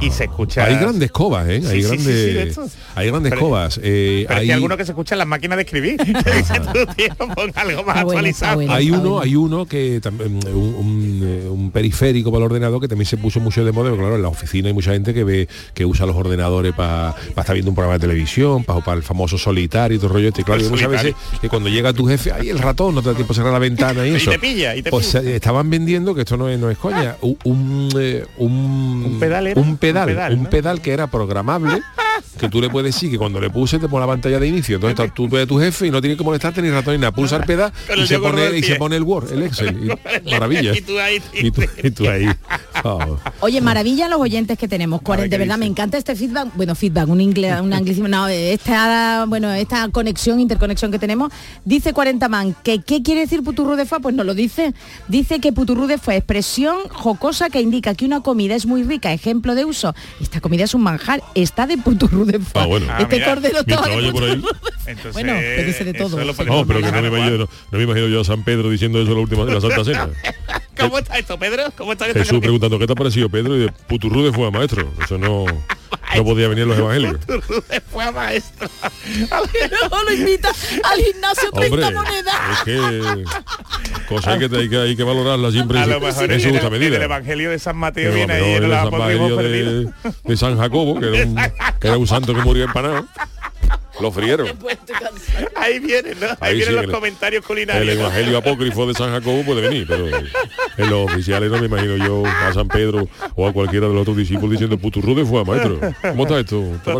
Y se escucha... Hay grandes cobas, ¿eh? Sí, hay, sí, sí, grandes, sí, estos. hay grandes Pero- cobas. Eh, Pero hay, algunos que se escuchan en las máquinas de escribir. Algo más actualizado. bueno. hay uno, hay uno que también un, un, eh, un periférico para el ordenador que también se puso mucho de moda, claro, en la oficina hay mucha gente que ve que usa los ordenadores para estar viendo un programa de televisión, para el famoso solitario y todo el rollo este. Claro, muchas solitario. veces que cuando llega tu jefe, ahí el ratón, no te da tiempo a cerrar la ventana y Y eso. te pilla, y te pues pilla. eh, estaban vendiendo, que esto no es, no es coña, un, un, un, ¿Un pedal un pedal que era programable, que tú le puedes decir que cuando le puse te pone la pantalla de inicio. Entonces está- tú ves a tu jefe y no tienes que molestarte ni ratón ni nada. Pulsa el pedal Con y se, pone, y se pone el Word, el Excel. y- maravilla. Y tú ahí, Y tú, y tú ahí. Oh. Oye, maravilla los oyentes que tenemos. Ver, de ¿qué verdad, me encanta este feedback. Bueno, feedback, un inglés, un anglicismo. No, esta, bueno, esta conexión, interconexión que tenemos. Dice 40 man que ¿qué quiere decir puturru de fa? Pues no lo dice. Dice que puturru de fa, expresión jocosa que indica que una comida es muy rica. Ejemplo de uso. Esta comida es un manjar. Está de puturru de fa. Ah, bueno. Ah, Este mira. cordero estaba de por ahí. puturru de. Entonces, Bueno, que dice de todo. No, pero que no me, imagino, no, no me imagino yo a San Pedro diciendo eso la última de la Santa Cena. ¿Cómo está esto, Pedro? ¿Cómo está esto? Jesús preguntando, ¿qué te ha parecido Pedro? Y de Puturrude fue a maestro. Eso no, no podía venir en los evangelios. Fue a maestro. Luego lo invita al gimnasio 30 Hombre, monedas. es que cosas que hay que, hay que valorarla siempre A lo mejor en en su el, justa en medida. el Evangelio de San Mateo viene no, ahí en la de, de San Jacobo, que era, un, que era un santo que murió empanado. Lo frieron. Ahí vienen, ¿no? Ahí, Ahí vienen sí, los el- comentarios El culinarios. evangelio apócrifo de San Jacobo puede venir, pero en los oficiales no me imagino yo a San Pedro o a cualquiera de los otros discípulos diciendo puturrude fue a maestro. ¿Cómo está esto? ¿Te ha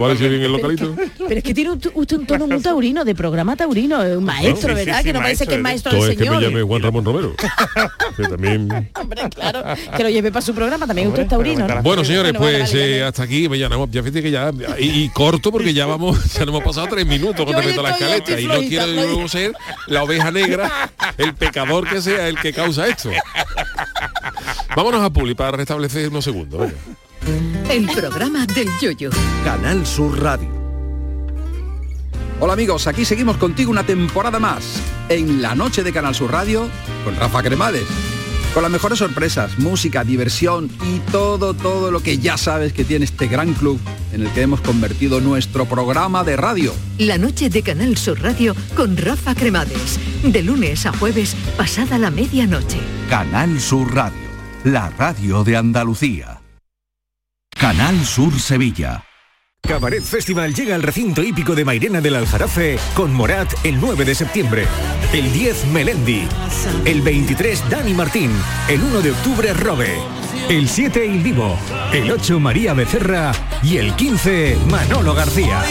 parecido, bien el localito? Pero es que tiene usted un tono muy taurino, de programa taurino, eh, un maestro, Sí, sí, ¿verdad? sí, que no parece que es maestro Todo del es que me señor. llame Juan Ramón Romero. Que también Hombre, claro, que lo lleve para su programa, también usted es Hombre, taurino, pero ¿no? Bueno, señores, pues vale, eh, vale. hasta aquí, ya, no, ya fíjate que ya, y, y corto porque ya vamos, hemos pasado tres minutos con respecto a la escaleta y no quiero yo ser la oveja negra, el pecador que sea el que causa esto. Vámonos a Puli para restablecer unos segundos. venga. El programa del yoyo. Canal Sur Radio. Hola amigos, aquí seguimos contigo una temporada más en la noche de Canal Sur Radio con Rafa Cremades. Con las mejores sorpresas, música, diversión y todo, todo lo que ya sabes que tiene este gran club en el que hemos convertido nuestro programa de radio. La noche de Canal Sur Radio con Rafa Cremades. De lunes a jueves, pasada la medianoche. Canal Sur Radio, la radio de Andalucía. Canal Sur Sevilla. Cabaret Festival llega al recinto hípico de Mairena del Aljarafe con Morat el 9 de septiembre. El 10 Melendi. El 23 Dani Martín. El 1 de octubre Robe. El 7 Il Vivo. El 8 María Becerra. Y el 15 Manolo García.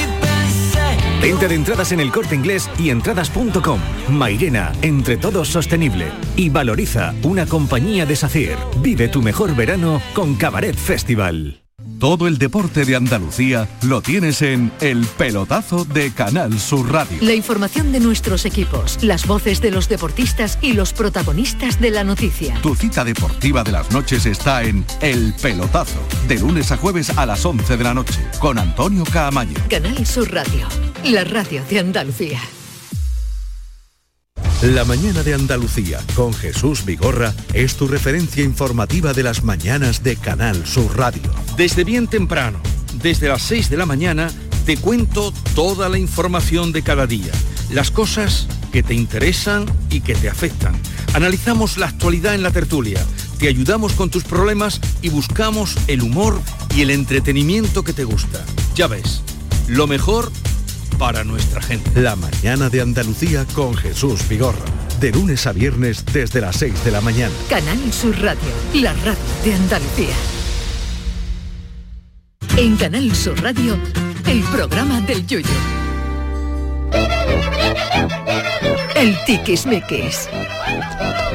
Venta de entradas en el corte inglés y entradas.com. Mairena, entre todos sostenible. Y valoriza una compañía de SACIR. Vive tu mejor verano con Cabaret Festival. Todo el deporte de Andalucía lo tienes en El Pelotazo de Canal Sur Radio. La información de nuestros equipos, las voces de los deportistas y los protagonistas de la noticia. Tu cita deportiva de las noches está en El Pelotazo, de lunes a jueves a las 11 de la noche, con Antonio Caamaño. Canal Sur Radio, la radio de Andalucía. La mañana de Andalucía con Jesús Vigorra es tu referencia informativa de las mañanas de Canal Sur Radio. Desde bien temprano, desde las 6 de la mañana, te cuento toda la información de cada día, las cosas que te interesan y que te afectan. Analizamos la actualidad en la tertulia, te ayudamos con tus problemas y buscamos el humor y el entretenimiento que te gusta. Ya ves, lo mejor para nuestra gente. La mañana de Andalucía con Jesús Vigorra. De lunes a viernes desde las 6 de la mañana. Canal Sur Radio, la radio de Andalucía. En Canal Sur Radio, el programa del yoyo. El tiquismiquis.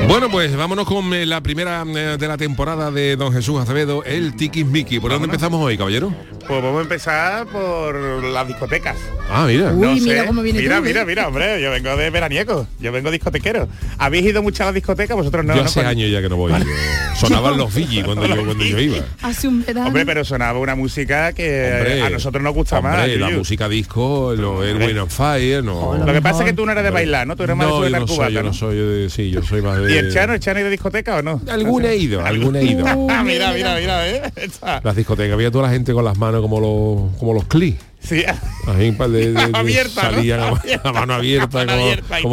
Bueno, pues vámonos con eh, la primera eh, de la temporada de Don Jesús Acevedo, el Tiki Miki. ¿Por dónde empezamos hoy, caballero? Pues vamos a empezar por las discotecas. Ah, mira. No Uy, sé. mira cómo viene Mira, tú, ¿eh? mira, mira, hombre, yo vengo de veraniego, yo vengo discotequero. ¿Habéis ido mucho a la discoteca? Vosotros no. yo ¿no? hace Cuando- años ya que no voy. Sonaban los Fiji cuando yo, cuando yo iba. Hace un verano. Hombre, pero sonaba una música que Hombre, a nosotros nos gusta hombre, más. la Yuyu. música disco, lo, el Win on Fire, no. Lo que pasa es que tú no eres de bailar, ¿no? Tú eres más no, de yo no soy, yo ¿no? no soy de, sí, yo soy más de... ¿Y el Chano, el Chano es de discoteca o no? Alguna he ido, alguna he ido. Ah, mira, mira, mira, ¿eh? Las discotecas, había toda la gente con las manos como los, como los clis. Sí. Ahí, pa- de- de- de- Abierta, ¿no? salían a, a mano abierta, Mano como,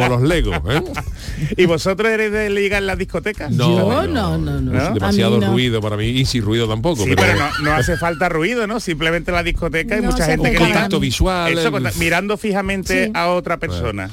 abierta los legos. ¿eh? ¿Y vosotros eres de ligar en las discotecas? No, no, no. Es A demasiado no. ruido para mí y sin ruido tampoco. Sí, pero no, no hace falta ruido, ¿no? Simplemente en la discoteca hay No mucha gente que contacto visual. Eso, el- mirando fijamente Sí. a otra persona.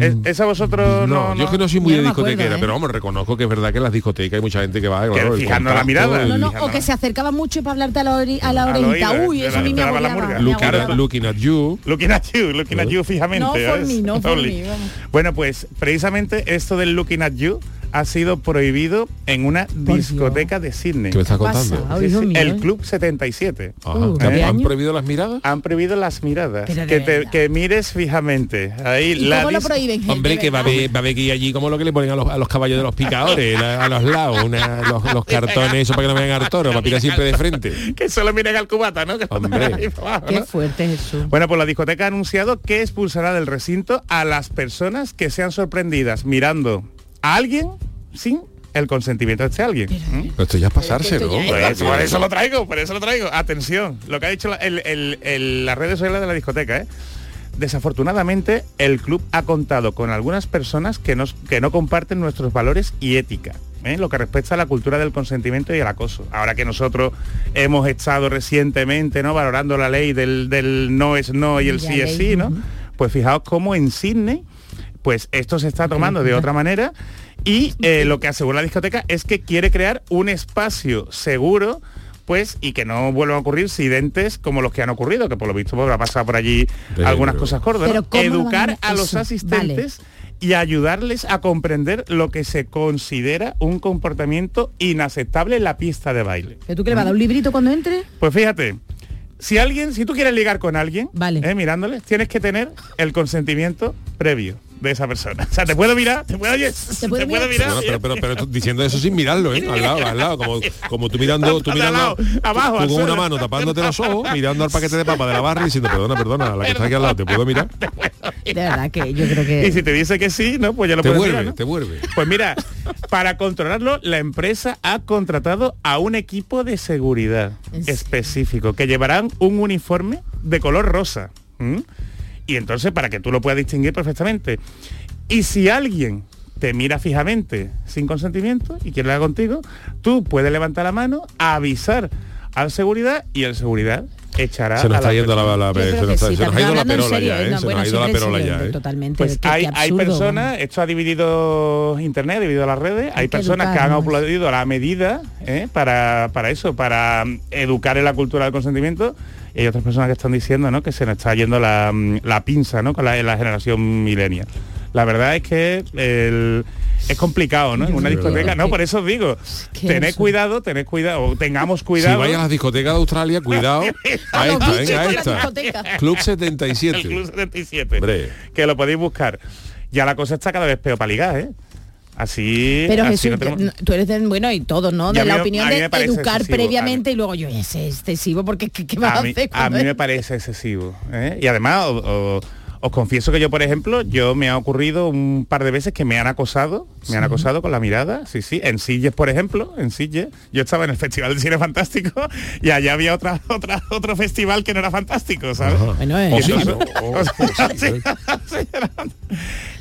¿Es- ¿Eso vosotros no? No, yo es que no soy muy Yo de me acuerdo, discotequera, ¿eh? pero vamos, reconozco que es verdad que en las discotecas hay mucha gente que va claro, fijando la mirada. No, no, o que se acercaba mucho para hablarte a la, ori- a la orejita. oído, Uy, eso la- a mí me agobiaba, looking, at, agobiaba. looking at you. Looking at you, looking at you fijamente. No for me, no for me. Bueno, pues precisamente esto del looking at you ha sido prohibido en una discoteca de Sydney. ¿Qué me estás contando? Ay, Sí, hijo sí, mío, el ¿eh? Club 77. Ajá. Uh, ¿Te han- ¿qué ¿Han año? prohibido las miradas? Han prohibido las miradas. Que, te- que mires fijamente. Ahí ¿Y la cómo lo dis- prohíben? gente, Hombre, que va a, haber, va a haber que ir allí como lo que le ponen a los, a los caballos de los picadores, la- a los lados, una- los, los cartones, eso para que no vean Arturo, para picar siempre de frente. que solo miren al cubata, ¿no? Que Hombre. Qué fuerte Jesús. Bueno, pues la discoteca ha anunciado que expulsará del recinto a las personas que sean sorprendidas mirando a alguien sin el consentimiento de este alguien. ¿Mm? Esto ya es Pues, por eso lo traigo, por eso lo traigo. Atención, lo que ha dicho la- el- el- el- las redes sociales de la discoteca, ¿eh? Desafortunadamente, el club ha contado con algunas personas que, nos, que no comparten nuestros valores y ética. ¿eh? Lo que respecta a la cultura del consentimiento y el acoso. Ahora que nosotros hemos estado recientemente ¿no? valorando la ley del, del no es no y el sí es sí, ¿no? Pues fijaos cómo en Sydney, pues esto se está tomando de otra manera y eh, lo que asegura la discoteca es que quiere crear un espacio seguro pues y que no vuelvan a ocurrir incidentes como los que han ocurrido, que por lo visto pues, ha pasado por allí Pero- algunas cosas gordas. ¿no? Pero ¿cómo lo Educar a- a los asistentes y ayudarles a comprender lo que se considera un comportamiento inaceptable en la pista de baile. ¿Pero tú qué le vas a dar un librito cuando entre? Pues fíjate, si alguien, si tú quieres ligar con alguien, Vale. eh, mirándoles, tienes que tener el consentimiento previo. De esa persona. O sea, te puedo mirar, te puedo, oye, ¿Te puedo mirar? mirar. Bueno, pero, pero, pero tú diciendo eso sin mirarlo, ¿eh? Al lado, al lado, como, como tú mirando, tú mirando abajo, tú con una mano tapándote los ojos, mirando al paquete de papa de la barra y diciendo, perdona, perdona, la que está aquí al lado, ¿te puedo mirar? De verdad que yo creo que... Y si te dice que sí, ¿no? Pues ya lo Te puedes vuelve, mirar, ¿no? te vuelve. Pues mira, para controlarlo, la empresa ha contratado a un equipo de seguridad específico que llevarán un uniforme de color rosa. ¿m? Y entonces, para que tú lo puedas distinguir perfectamente. Y si alguien te mira fijamente sin consentimiento y quiere hablar contigo, tú puedes levantar la mano, avisar al seguridad y el seguridad echará Se nos a está yendo la, la- se creo nos, que está- sí, se nos ha también ido la perola serio, ya, ¿eh? no, Se bueno, nos ha ido la perola ya, ¿eh? Totalmente. Pues qué- hay, qué hay personas, esto ha dividido internet, ha dividido las redes, hay, que personas que han educarnos. aplaudido la medida ¿eh? para, para eso, para mm, educar en la cultura del consentimiento. Y hay otras personas que están diciendo ¿no? que se nos está yendo la, mm, la pinza ¿no? con la, la generación millennial. La verdad es que el- es complicado, ¿no? En una discoteca, no, por eso os digo, que tened cuidado, tened cuidado, o tengamos Si cuidado. vais a las discotecas de Australia, cuidado. A esta, venga, a esta. Club el 77. Club 77, Hombre. que lo podéis buscar. Ya la cosa está cada vez peor para ligar, ¿eh? Así, Pero así Jesús, no tenemos- tú eres de, bueno y todos, ¿no? De la opinión de educar excesivo, previamente y luego yo es excesivo porque ¿qué, qué vas a, a mí, hacer? a mí me parece excesivo. ¿eh? Y además, o- o- os confieso que yo, por ejemplo, yo me ha ocurrido un par de veces que me han acosado, me han acosado con la mirada, sí, sí, en Silles, por ejemplo, en Silles. Yo estaba en el Festival de Cine Fantástico y allá había otra, otra, otro festival que no era fantástico, ¿sabes? Bueno, O sí, entonces- ¿no? O- o sí.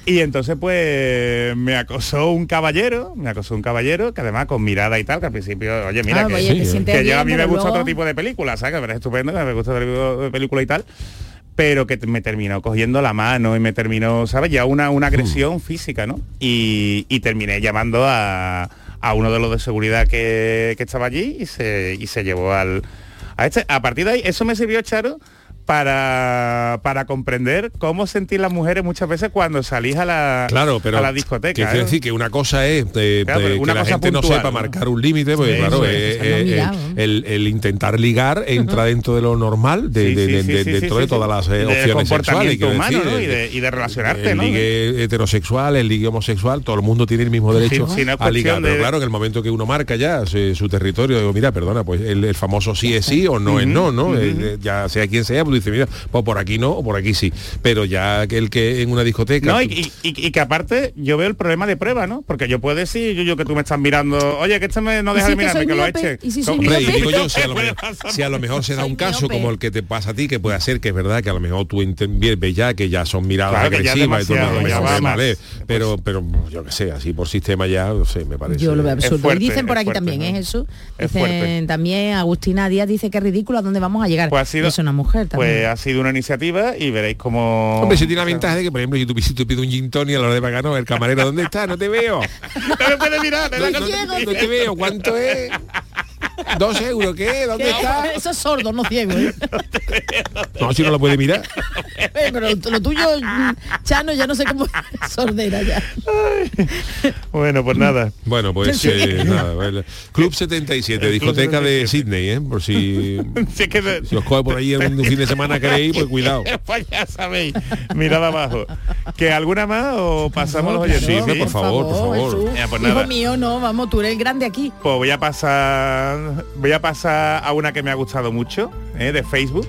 Y entonces pues me acosó un caballero, me acosó un caballero que además con mirada y tal, que al principio, oye, mira Ah, que, oye, te sí, sientes que yo a mí me gusta luego- otro tipo de películas, ¿sabes? Que me parece estupendo, que me gusta otro tipo de película y tal. Pero que me terminó cogiendo la mano y me terminó, ¿sabes? Ya una, una agresión física, ¿no? Y, y terminé llamando a, a uno de los de seguridad que, que estaba allí y se, y se llevó al, a este. A partir de ahí, eso me sirvió, Charo, para, para comprender cómo sentir las mujeres muchas veces cuando salís a la, Claro, pero a la discoteca. quiero ¿eh? decir que una cosa es eh, Claro, eh, una que la gente no sepa ¿no? marcar un límite, porque Sí, claro, eh, es. eh, eh, el, el intentar ligar entra dentro de lo normal, de, Sí, de- sí, de- sí, de- sí, dentro sí, de todas las eh, De opciones sexuales. quiero humano, decir, ¿no? Y de- y de relacionarte, el ¿no? ligue heterosexual, el ligue homosexual, todo el mundo tiene el mismo derecho Sí, no es a ligar. Pero de- claro, en el momento que uno marca ya su, su territorio, digo, mira, perdona, pues el, el famoso sí es sí o no es no, ¿no? Ya sea quien sea, pues dice, mira, pues por aquí no o por aquí sí. Pero ya que el que en una discoteca... No, y, y- y- y que aparte yo veo el problema de prueba, ¿no? Porque yo puedo decir, yo, yo que tú me estás mirando, oye, que este me, no ¿Y deja si de mirarme, que lo eche. ¿Y si soy ¿Cómo? Hombre, y miope? digo yo, si a, lo mejor, si a lo mejor se da Soy un caso miope. como el que te pasa a ti, que puede ser que es verdad que a lo mejor tú ves ya que ya son miradas Claro, agresivas y todo, lo ya mejor vale, pero, pero yo qué sé, así por sistema ya, no sé, me parece. Yo lo veo absurdo. fuerte, y dicen por aquí fuerte, también, ¿eh, ¿no? Jesús? Es Dicen también, Agustina Díaz dice que es ridículo a dónde vamos a llegar. Pues ha sido, es una mujer también. pues ha sido una iniciativa y veréis cómo... Hombre, si tiene la ventaja de que, por ejemplo, si tú, si tú pides un gin tonic a la hora de pagar, no, el camarero, ¿dónde está? No te veo. no me puede mirar, no- no- no te veo. ¿Cuánto es? ¿Dos euros qué? ¿Dónde ¿Qué? está? Eso es sordo, no ciego. ¿eh? No, si no lo puede mirar. Pero lo, tuyo, Chano, ya no sé cómo es sordera ya. Bueno, pues nada. Bueno, pues eh, nada, vale. Club 77, discoteca de Sydney, ¿eh? Por si, Si es que si os coge por ahí en un fin de semana queréis, pues cuidado. pues ya sabéis, mirad abajo. ¿Que alguna más o pasamos los oyentes? Sí, por favor, por favor. Ya, pues Hijo mío, no, vamos, tú eres el grande aquí. Pues voy a pasar voy a pasar a una que me ha gustado mucho ¿eh? de Facebook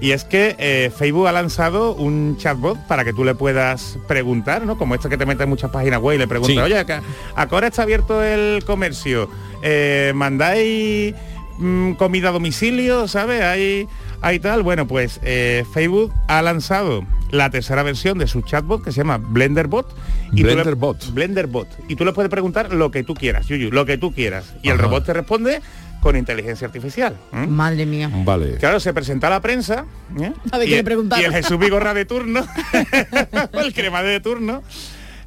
y es que eh, Facebook ha lanzado un chatbot para que tú le puedas preguntar, ¿no? Como esto que te metes en muchas páginas web y le preguntas, Sí. oye, acá, ¿a qué hora está abierto el comercio? Eh, ¿Mandáis mm, comida a domicilio? ¿Sabes? Hay, hay tal. Bueno, pues eh, Facebook ha lanzado la tercera versión de su chatbot que se llama BlenderBot. tú le- Blenderbot. BlenderBot. Y tú le puedes preguntar lo que tú quieras, Yuyu, lo que tú quieras. Y el robot te responde con inteligencia artificial. Madre mía. Vale. Claro, se presenta a la prensa. ¿eh? A ver y, qué le el- y el Jesús Vigorra de turno, el cremade de turno,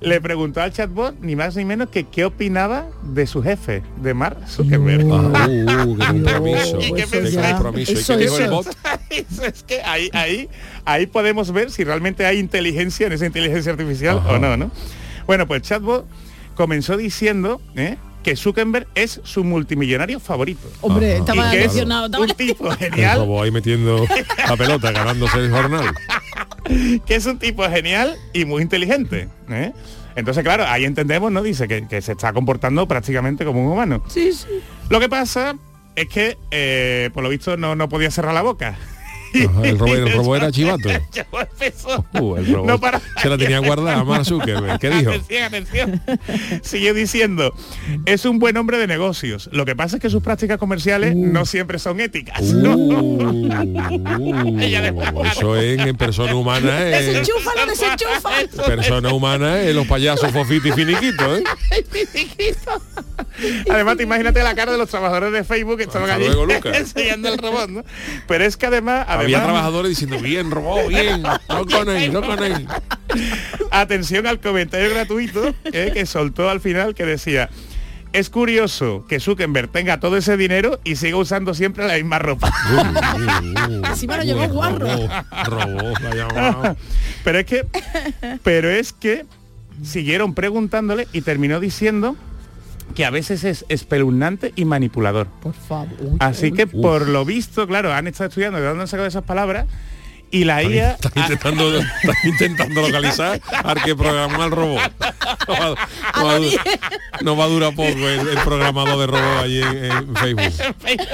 le preguntó al chatbot ni más ni menos que qué opinaba de su jefe, de Mark Zuckerberg. Uh, qué compromiso. ¿Y qué Qué pensáis? compromiso. ¿Y Eso, qué dijo el eso. bot? Eso es que ahí, ahí, ahí podemos ver si realmente hay inteligencia en esa inteligencia artificial Ajá. o no, ¿no? Bueno, pues el chatbot comenzó diciendo ¿eh? que Zuckerberg es su multimillonario favorito. Hombre, Ajá. estaba y que es un tipo genial ahí metiendo la pelota, ganándose el jornal. que es un tipo genial y muy inteligente. ¿eh? Entonces, claro, ahí entendemos, ¿no? Dice que, que se está comportando prácticamente como un humano. Sí, sí. Lo que pasa es que, eh, por lo visto, no, no podía cerrar la boca. Ajá, el, robot, el robot era chivato. Uh, el robot No para- se la tenía guardada Mark Zuckerberg. ¿Qué dijo? Atención, atención. Sigue diciendo, es un buen hombre de negocios. Lo que pasa es que sus prácticas comerciales no siempre son éticas. Uh, eso en, en persona humana es Desenchúfalo, desenchúfalo. persona humana es los payasos fofito y finiquito, ¿eh? Además, te imagínate la cara de los trabajadores de Facebook que estaban allí luego, enseñando el robot, ¿no? Pero es que además, Había además trabajadores diciendo, bien, robot, bien, no con él, no con él. atención al comentario gratuito eh, que soltó al final que decía es curioso que Zuckerberg tenga todo ese dinero y siga usando siempre la misma ropa. Encima lo llevó guarro. La llamaba. pero es que, pero es que siguieron preguntándole y terminó diciendo que a veces es espeluznante y manipulador. Por favor. Así que por lo visto, claro, han estado estudiando de dónde han sacado esas palabras y la IA Estás intentando, localizar al que programó al robot. No va, no va a du- no va a durar poco el, el programador de robot allí en, en Facebook.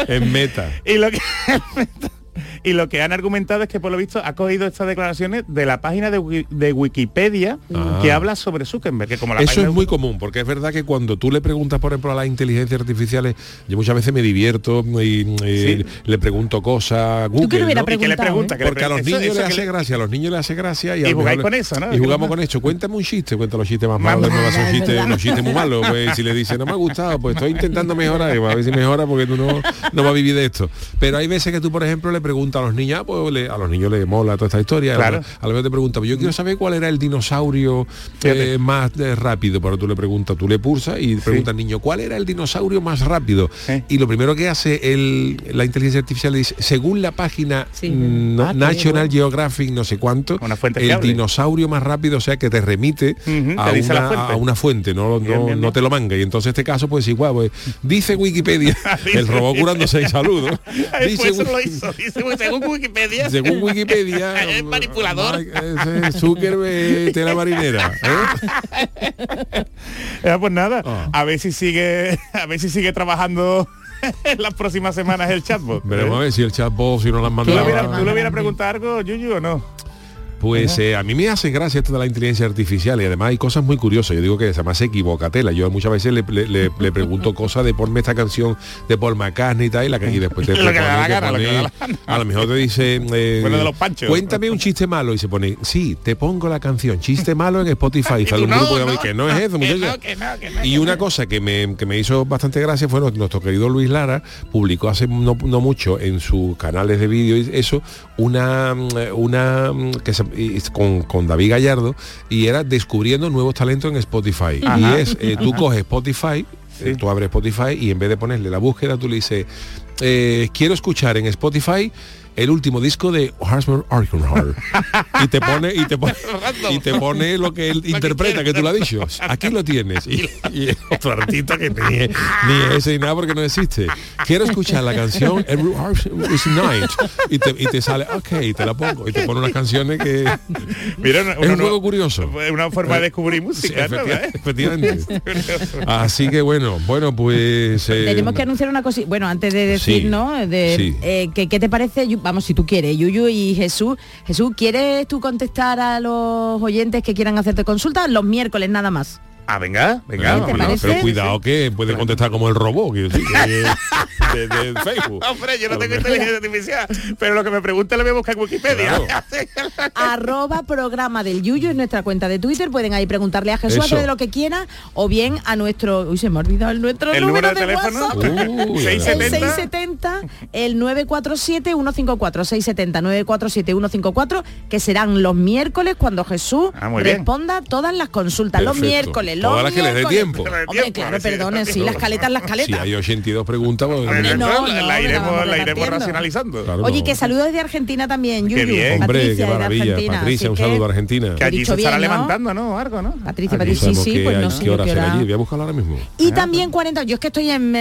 En Meta. y lo que y lo que han argumentado es que por lo visto ha cogido estas declaraciones de la página de, de Wikipedia Ah. que habla sobre Zuckerberg, que como la Eso página es muy común, porque es verdad que cuando tú le preguntas, por ejemplo, a las inteligencias artificiales, yo muchas veces me divierto y eh, le pregunto cosas a Google. que ¿no? ¿Y qué le pregunta? ¿eh? ¿Qué le Porque a los eso- niños eso les hace le- gracia, a los niños les hace gracia y, a Y jugáis con eso, ¿no? Y ¿Qué jugamos con esto. Cuéntame un chiste, cuenta los chistes más malos, no son es chistes, los chistes muy malos. Pues si le dice no me ha gustado, pues estoy intentando mejorar, y a ver si mejora porque tú no, no vas a vivir de esto. Pero hay veces que tú, por ejemplo, le preguntas a los niños, ah, pues le- a los niños les mola toda esta historia. Claro. A lo mejor te pregunta, pues yo quiero saber cuál era el dinosaurio eh, más eh, rápido. Pero tú le preguntas, tú le pulsas y preguntas al niño, ¿cuál era el dinosaurio más rápido? Y lo primero que hace el, la inteligencia artificial dice, según la página Sí. no- Ah, National bueno. Geographic, no sé cuánto, Una fuente el fiable. dinosaurio más rápido, o sea, que te remite a, te la una, fuente. a una fuente, no, Bien, no, bien, no te lo manga. Y entonces este caso, pues igual, pues, dice Wikipedia, el robot curándose en salud, ¿no? Ay, Dice pues eso lo Wiki- hizo, dice, pues, según Wikipedia. según Wikipedia, Es manipulador. Mike, ese Zuckerberg, tela marinera. ¿eh? Ya, pues nada, Ah. a ver si sigue, a ver si sigue trabajando en las próximas semanas el chatbot. Veremos a ver si el chatbot, si no lo han ¿Tú le mandado. hubieras, tú le hubieras preguntado algo, Yuyu, o no? Pues eh, a mí me hace gracia esto de la inteligencia artificial y además hay cosas muy curiosas. Yo digo que llama se equivoca tela. Yo muchas veces le, le- le- le pregunto cosas de ponme esta canción de Paul McCartney y tal y, la, que- y después te, Lo que da la pone- gana, lo que le da la pone- a lo mejor te dice eh, Bueno, de los panchos. cuéntame un chiste malo y se pone sí te pongo la canción chiste malo en Spotify Y un grupo no, que no es eso que no, y una cosa que me, que me hizo bastante gracia fue nuestro, querido Luis Lara publicó hace no, no mucho en sus canales de vídeo y eso una una que se- y- con, con David Gallardo y era descubriendo nuevos talentos en Spotify. Ajá. y es eh, tú coges Spotify eh, tú abres Spotify y en vez de ponerle la búsqueda tú le dices eh, quiero escuchar en Spotify el último disco de Harsman Arkenhard y te pone y te pone y te pone lo que él interpreta que tú lo has dicho. aquí lo tienes. Y, y otro artista que ni, es- ni ese ni nada porque no existe. Quiero escuchar la canción Every Heart is Night. Y te, y te sale ok y te la pongo. Y te pone unas canciones que Mira, uno- es uno un juego curioso. Es una forma de descubrir Sí, música, ¿Eh? efectivamente. Así que bueno bueno pues eh, Tenemos que anunciar una cosita. Bueno, antes de decir, Sí, ¿no? De, sí. eh, que, ¿Qué te parece? Vamos, si tú quieres, Yuyu y Jesús. Jesús, ¿quieres tú contestar a los oyentes que quieran hacerte consulta? Los miércoles nada más. Ah, venga, venga. ¿Te Bueno, parece? pero cuidado que puede contestar como el robot que de, de Facebook Hombre, yo no tengo inteligencia artificial, pero lo que me pregunta lo voy a buscar en Wikipedia. arroba programa del Yuyu en nuestra cuenta de Twitter. Pueden ahí preguntarle a Jesús de lo que quiera o bien a nuestro... Uy, se me ha olvidado el nuestro El número, número de teléfono, WhatsApp. Uy, El 670. 670, el 947-154, 670-947-154, que serán los miércoles cuando Jesús Ah, muy bien. responda todas las consultas. Los miércoles, los Todas las que les dé tiempo. Hombre, Tiempo, claro, perdone, sí, las caletas, las si caletas. hay 82 preguntas pues, Hombre, no, la- no, la, iremos, la iremos racionalizando. Claro, Oye, no. que saludos desde Argentina también, Yuyu. bien. hombre qué Patricia, desde maravilla Argentina, Patricia un saludo a Argentina Que allí se estará levantando, ¿no? Algo, ¿no? Patricia. Patricia, sí, sí, pues no sé qué hora qué será allí voy a buscarlo ahora mismo Y también 40, yo es que estoy en,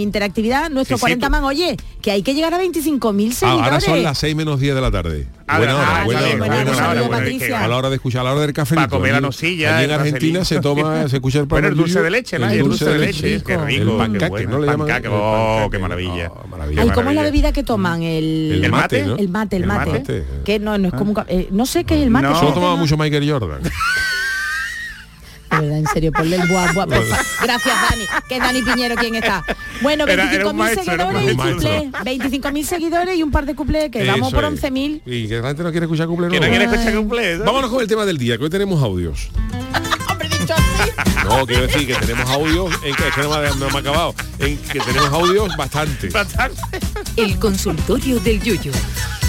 interactividad, nuestro Sí, sí, 40 tú- man, oye, que hay que llegar a 25.000 Ah, seguidores. ahora son las 6 menos 10 de la tarde. Ah, buena ah, hora, buena está hora, bien, buena buena hora, hora, buena Patricia. hora. A la hora de escuchar, a la hora del café. Para comer la nocilla, Allí en Argentina se toma, se escucha el Bueno, pan el dulce de leche, ¿no? Y el dulce de leche, qué rico. El qué pancaque, bueno. ¿no le llaman? Oh, qué maravilla. Oh. Ay, ¿cómo es la bebida que toman? El, El mate. El mate, el mate. Que no, no es como un ca- eh, no sé qué es el mate. No. Solo tomaba mucho Michael Jordan. De verdad, en serio, ponle el guap, guap, por. Gracias, Dani. Que es Dani Piñero quien está. Bueno, Era- era un 25.000 maestro, era un seguidores y maestro. cuplé. 25.000 seguidores y un par de cuplés, que vamos Eso por es. 11.000. Y que la gente no quiere escuchar cumple Que no quiere escuchar cumpleaños. Vámonos con el tema del día, que hoy tenemos audios. Hombre, dicho así. No, quiero decir que tenemos audios, en que, es que no, me, no me ha acabado, en que tenemos audios bastante. El consultorio del Yuyu.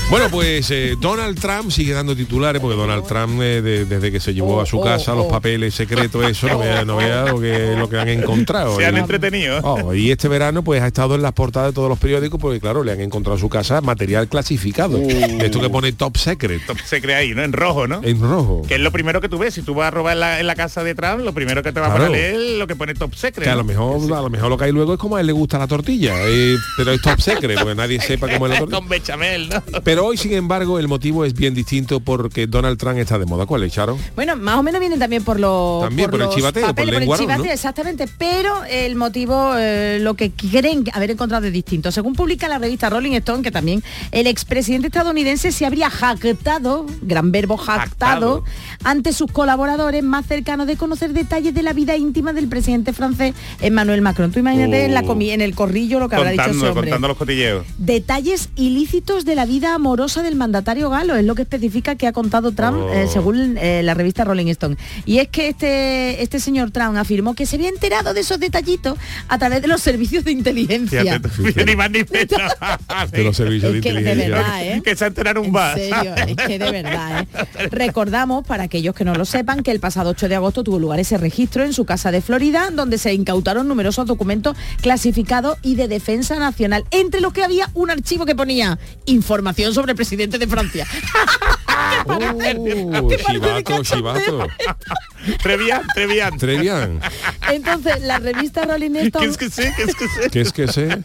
Bueno, pues eh, Donald Trump sigue dando titulares, porque Donald Trump eh, de- desde que se llevó a su Oh, casa oh, los oh. papeles secretos, eso, no vea, no vea lo, que, lo que han encontrado. Se han Y- entretenido. Oh, y este verano pues ha estado en las portadas de todos los periódicos porque claro, le han encontrado a su casa material clasificado. Esto que pone top secret. Se crea ahí, ¿no? En rojo, ¿no? En rojo. Que es lo primero que tú ves. Si tú vas a robar en la, en la casa de Trump, lo primero que te va a poner es lo que pone top secret. Que a lo mejor a lo mejor lo que hay luego es como a él le gusta la tortilla, eh, pero es top secret, porque nadie sepa cómo es la tortilla. Con bechamel, ¿no? Pero hoy, sin embargo, el motivo es bien distinto porque Donald Trump está de moda. ¿Cuál es, Charo? Bueno, más o menos vienen también por los También por los chivateo, por papeles, el por el lenguarón, chivateo, ¿no? exactamente, pero el motivo eh, lo que creen haber encontrado es distinto. Según publica la revista Rolling Stone, que también el expresidente estadounidense se habría jactado, gran verbo jactado, Jactado. ante sus colaboradores más cercanos de conocer detalles de la vida íntima del presidente francés Emmanuel Macron. Tú imagínate en la comi- en el corrillo lo que habrá dicho ese Contando, hombre. contando los cotilleos. Detalles ilícitos de la vida amorosa del mandatario galo, es lo que especifica que ha contado Trump Oh. eh, según eh, la revista Rolling Stone. Y es que este, este señor Trump afirmó que se había enterado de esos detallitos a través de los servicios de inteligencia. Fíjate, tú, ni más ni menos. De los servicios de Es que de inteligencia. verdad, ¿eh? que se enteraron un En bar. serio, es que de verdad. ¿eh? Recordamos, para aquellos que no lo sepan, que el pasado 8 de agosto tuvo lugar ese registro en su casa de Florida, donde se incautaron numerosos documentos clasificados y de defensa nacional, entre los que había un archivo que ponía información sobre el presidente de Francia. Chivato, chivato. Trevian, Trevian. Trevian. Entonces, la revista Rolling ¿Qué Stone es que sé? ¿Qué es que sé? ¿Qué es que sé?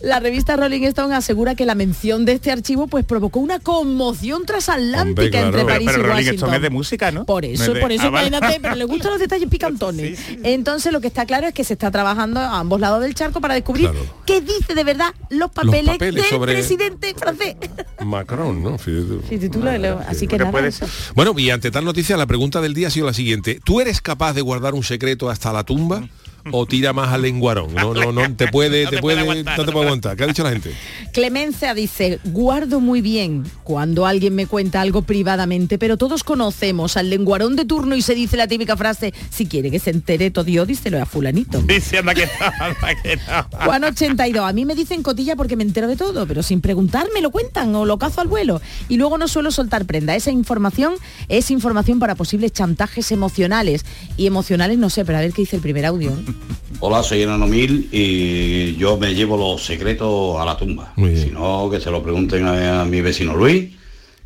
La revista Rolling Stone asegura que la mención de este archivo pues provocó una conmoción transatlántica Hombre, claro. entre París Pero y Rolling Washington. Stone es de música, ¿no? Por eso, No es de- por eso, Ah, imagínate, pero le gustan los detalles picantones. Entonces lo que está claro es que se está trabajando a ambos lados del charco para descubrir Claro. qué dice de verdad los papeles, papeles del sobre- presidente francés. Macron, ¿no? Lo- lo- así que Porque nada. puede eso. ser. Bueno, y ante tal noticia, la pregunta del día ha sido la siguiente. ¿Tú eres capaz de guardar un secreto hasta la tumba? ¿O tira más al lenguarón? No, no, no te puede, No te te puede, puede aguantar, no te te puede aguantar. ¿Qué ha dicho la gente? Clemencia dice, guardo muy bien cuando alguien me cuenta algo privadamente, pero todos conocemos al lenguarón de turno y se dice la típica frase, si quiere que se entere todo Dios, díselo a fulanito. Dice, anda que no, anda que no. Juan 82, a mí me dicen cotilla porque me entero de todo, pero sin preguntarme lo cuentan o lo cazo al vuelo. Y luego no suelo soltar prenda. Esa información es información para posibles chantajes emocionales. Y emocionales no sé, pero a ver qué dice el primer audio. Hola, soy Enano Mil y yo me llevo los secretos a la tumba. Si no, que se lo pregunten a, a mi vecino Luis,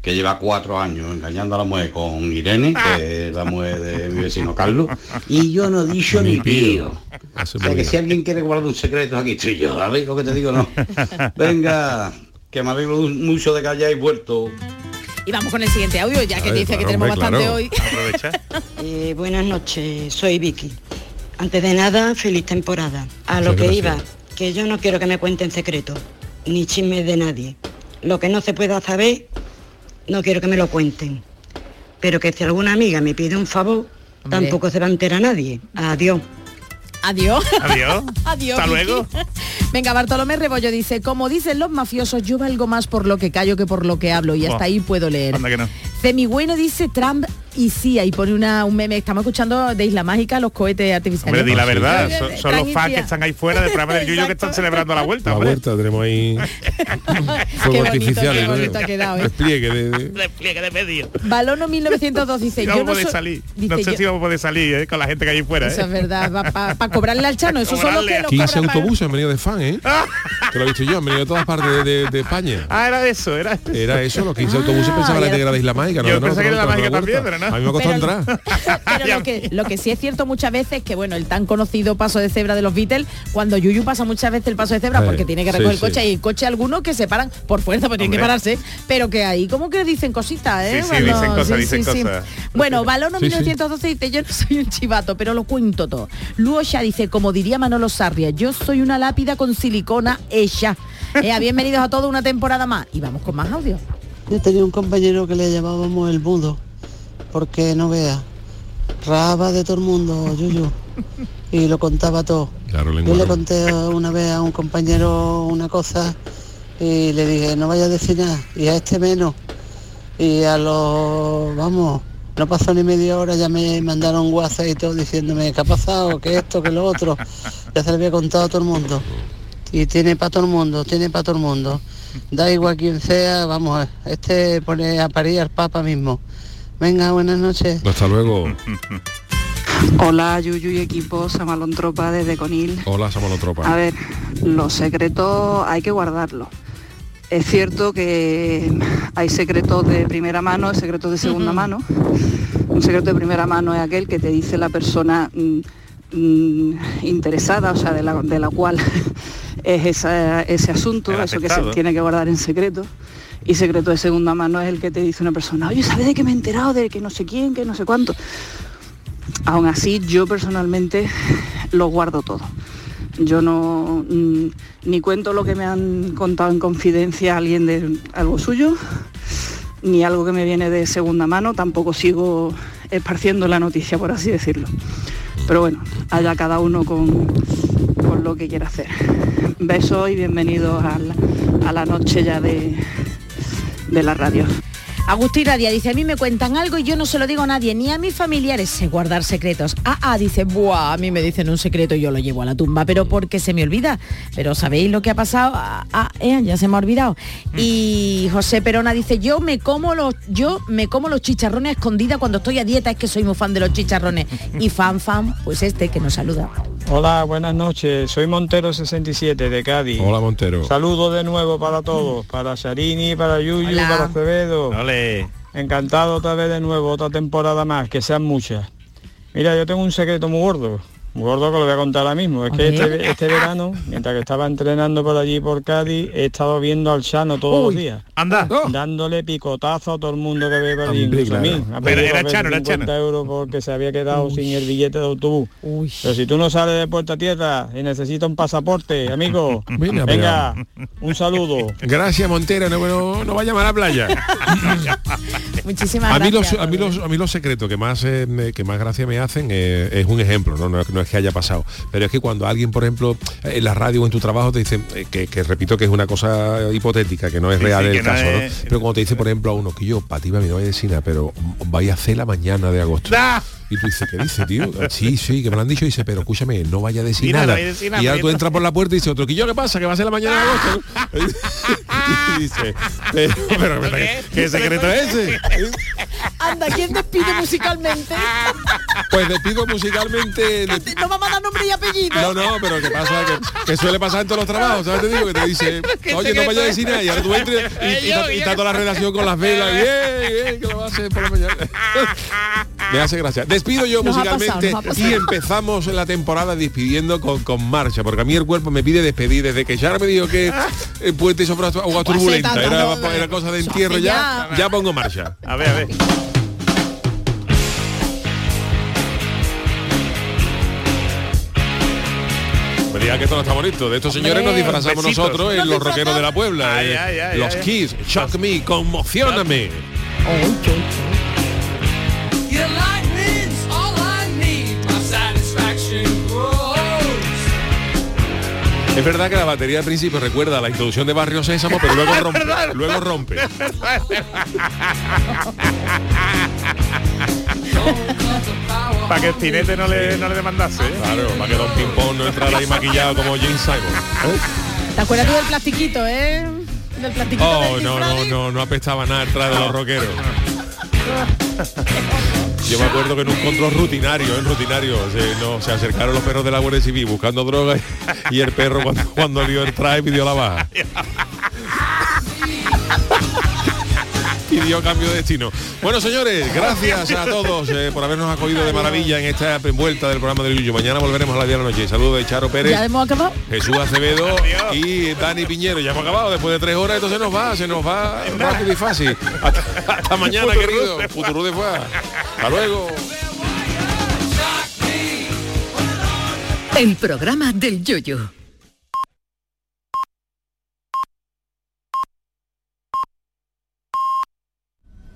que lleva cuatro años engañando a la mujer con Irene, que es la mujer de mi vecino Carlos, y yo no he dicho ni pío. O sea que si alguien quiere guardar un secreto aquí estoy yo, ¿sabéis lo que te digo? No. Venga, que me alegro mucho de que hayáis vuelto. Y vamos con el siguiente audio, ya que dice que tenemos hombre, bastante claro. hoy. Aprovecha. Eh, buenas noches, soy Vicky. Antes de nada, feliz temporada. A lo Muchas que gracias. iba, que yo no quiero que me cuenten secretos, ni chismes de nadie. Lo que no se pueda saber, no quiero que me lo cuenten. Pero que si alguna amiga me pide un favor, Hombre. tampoco se va a enterar nadie. Adiós. Adiós. Adiós. Adiós. Hasta luego. Venga, Bartolomé Rebollo dice, como dicen los mafiosos, yo valgo más por lo que callo que por lo que hablo. Y hasta ahí puedo leer. Anda que no. Bueno dice Trump y sí, ahí pone una, un meme. Estamos escuchando de Isla Mágica los cohetes artificiales. Hombre, di la verdad. Sí. Son, son los fans que están ahí fuera del programa del Yuyo que están celebrando la vuelta. La hombre. vuelta, tenemos ahí bonito, artificiales. qué bonito ha quedado, ¿eh? Despliegue de- de- Despliegue de medio. Balono 1902 dice, yo no salir. dice, no sé yo- si vamos a poder salir eh, con la gente que hay fuera. Eso ¿eh? es verdad, para cobrarle al Chano, eso son los que lo 15 cobran para- autobuses han venido de fan, ¿eh? que lo he visto yo, han venido de todas partes de, de- de España. Ah, era eso, era eso. Era eso, los 15 autobuses pensaba la gente que era de Isla Mágica. Yo no, no, pensé que era la Mágica también, no, pero no. A mí me costó Pero- entrar. Pero lo que, lo que sí es cierto muchas veces que bueno, el tan conocido paso de cebra de los Beatles, cuando Yuyu pasa muchas veces el paso de cebra porque tiene que recoger sí, el coche sí. y el coche algunos que se paran por fuerza porque tienen que pararse, pero que ahí como que dicen cositas, ¿eh? Sí, sí, dicen cosas, dicen cosas. Bueno, Balono Sí, sí. 1912 dice, yo no soy un chivato, pero lo cuento todo. Luosha dice, como diría Manolo Sarria, yo soy una lápida con silicona hecha. Eh, bienvenidos a toda una temporada más. Y vamos con más audio. Yo tenía un compañero que le llamábamos el mudo, porque no vea, raba de todo el mundo, Yuyu, y lo contaba todo. Claro, Yo le conté una vez a un compañero una cosa y le dije, no vaya a decir nada, y a este menos. Y a los, vamos, no pasó ni media hora, ya me mandaron WhatsApp y todo diciéndome qué ha pasado, que esto, que lo otro. Ya se lo había contado a todo el mundo. Y tiene para todo el mundo, tiene para todo el mundo. Da igual quién sea, vamos, este pone a parir al Papa mismo. Venga, buenas noches. Hasta luego. Hola Yuyu y equipo, Samalón Tropa desde Conil. Hola, los A ver, los secretos hay que guardarlos. Es cierto que hay secretos de primera mano, secretos de segunda mano. Un secreto de primera mano es aquel que te dice la persona mm, interesada, o sea, de la, de la cual es esa- ese asunto, El eso que se tiene que guardar en secreto. Y secreto de segunda mano es el que te dice una persona, oye, ¿sabes de qué me he enterado? De que no sé quién, que no sé cuánto. Aún así, yo personalmente lo guardo todo. Yo no mm, ni cuento lo que me han contado en confidencia a alguien de algo suyo, ni algo que me viene de segunda mano, tampoco sigo esparciendo la noticia, por así decirlo. Pero bueno, allá cada uno con, con lo que quiera hacer. Besos y bienvenidos a la, a la noche ya de, de la radio. Agustín Radia dice, a mí me cuentan algo y yo no se lo digo a nadie, ni a mis familiares, sé guardar secretos. Ah, ah, dice, buah, a mí me dicen un secreto y yo lo llevo a la tumba, pero porque se me olvida. Pero ¿sabéis lo que ha pasado? Ah, ah, eh, ya se me ha olvidado. Y José Perona dice, yo me como los, yo me como los chicharrones a escondida cuando estoy a dieta, es que soy muy fan de los chicharrones. Y fan, fan, pues este que nos saluda. Hola, buenas noches. Soy Montero 67 de Cádiz. Hola, Montero. Saludos de nuevo para todos, para Sharini, para Yuyu, Hola. para Acevedo. Ole. Encantado otra vez de nuevo, otra temporada más, que sean muchas. Mira, yo tengo un secreto muy gordo, gordo que lo voy a contar ahora mismo. Es que este, este verano, mientras que estaba entrenando por allí por Cádiz, he estado viendo al Chano todos Uy, los días. Anda. Dándole picotazo a todo el mundo que ve por allí, incluso a mí. Pero era Chano, era 50 Chano. euros porque se había quedado sin el billete de autobús. Uy. Pero si tú no sales de Puerta Tierra y necesitas un pasaporte, amigo, Mira, venga, un saludo. Gracias, Montero. No, no, no vaya a la playa. Muchísimas A mí, los, a, mí los, a mí los secretos que más, eh, que más gracia me hacen eh, es un ejemplo, ¿no? No, no es que haya pasado, pero es que cuando alguien, por ejemplo, en la radio o en tu trabajo te dice, eh, que, que repito que es una cosa hipotética, que no es Sí, real sí, el no caso, ¿no? es- Pero cuando te dice, por ejemplo, a uno, que yo, para ti, no a decir nada, pero vaya a hacer la mañana de agosto. ¡Ah! Y tú dices, ¿qué dice, tío? Sí, sí, que me lo han dicho. Y dice, pero escúchame, no vaya a decir Mira, nada. vaya a decir nada, y ahora tú entras por la puerta y dice otro, que yo qué pasa? Que va a ser la mañana de agosto. y dice, pero, pero, ¿qué, qué secreto es ese? Anda, ¿quién despide musicalmente? Pues despido musicalmente. de- No vamos a dar nombre y apellido. No, no, pero que pasa que, que suele pasar en todos los trabajos, ¿sabes? Te digo que te dice, ¿Qué oye, no vayas a decir nada, y ahora tú entras y, y, y está- y está toda la relación con las velas, bien, bien, que lo va a hacer por la mañana. Me hace gracia. Despido yo Nos musicalmente pasado, y empezamos la temporada despidiendo con, con marcha, porque a mí el cuerpo me pide despedir. Desde que Chara me dijo que el puente hizo agua Pues turbulenta, era, era cosa de entierro ya, ya. pongo marcha. A ver, a ver. Diga que esto no está bonito. De estos señores nos disfrazamos Besitos. nosotros en Nos los rockeros de la Puebla. Ay, eh, ay, ay, los ay. Kiss, Shock Me, Conmocioname. Es verdad que la batería al principio recuerda a la introducción de Barrio Sésamo, pero luego rompe. luego rompe. Para que Spinete no le, no le demandase. ¿eh? Claro, para que Don Pimpón no entrara ahí maquillado como James Simon. ¿eh? ¿Te acuerdas tú del plastiquito, eh? Del plastiquito Oh, del no, no, no, no apestaba nada atrás de los rockeros. Yo me acuerdo que en un control rutinario, en rutinario, se, acercaron los perros de la Guardia Civil buscando droga y, el perro cuando, cuando vio el traje pidió la baja. Pidió cambio de destino. Bueno, señores, gracias a todos eh, por habernos acogido de maravilla en esta vuelta del programa de Yuyo. Mañana volveremos a la 10 de la noche. Saludos de Charo Pérez. ¿Ya hemos acabado? Jesús Acevedo y Dani Piñero. Ya hemos acabado después de tres horas, entonces nos va, se nos va rápido y fácil. Hasta, hasta mañana, querido. Futuro de fuera. Hasta luego. El programa del Yoyo.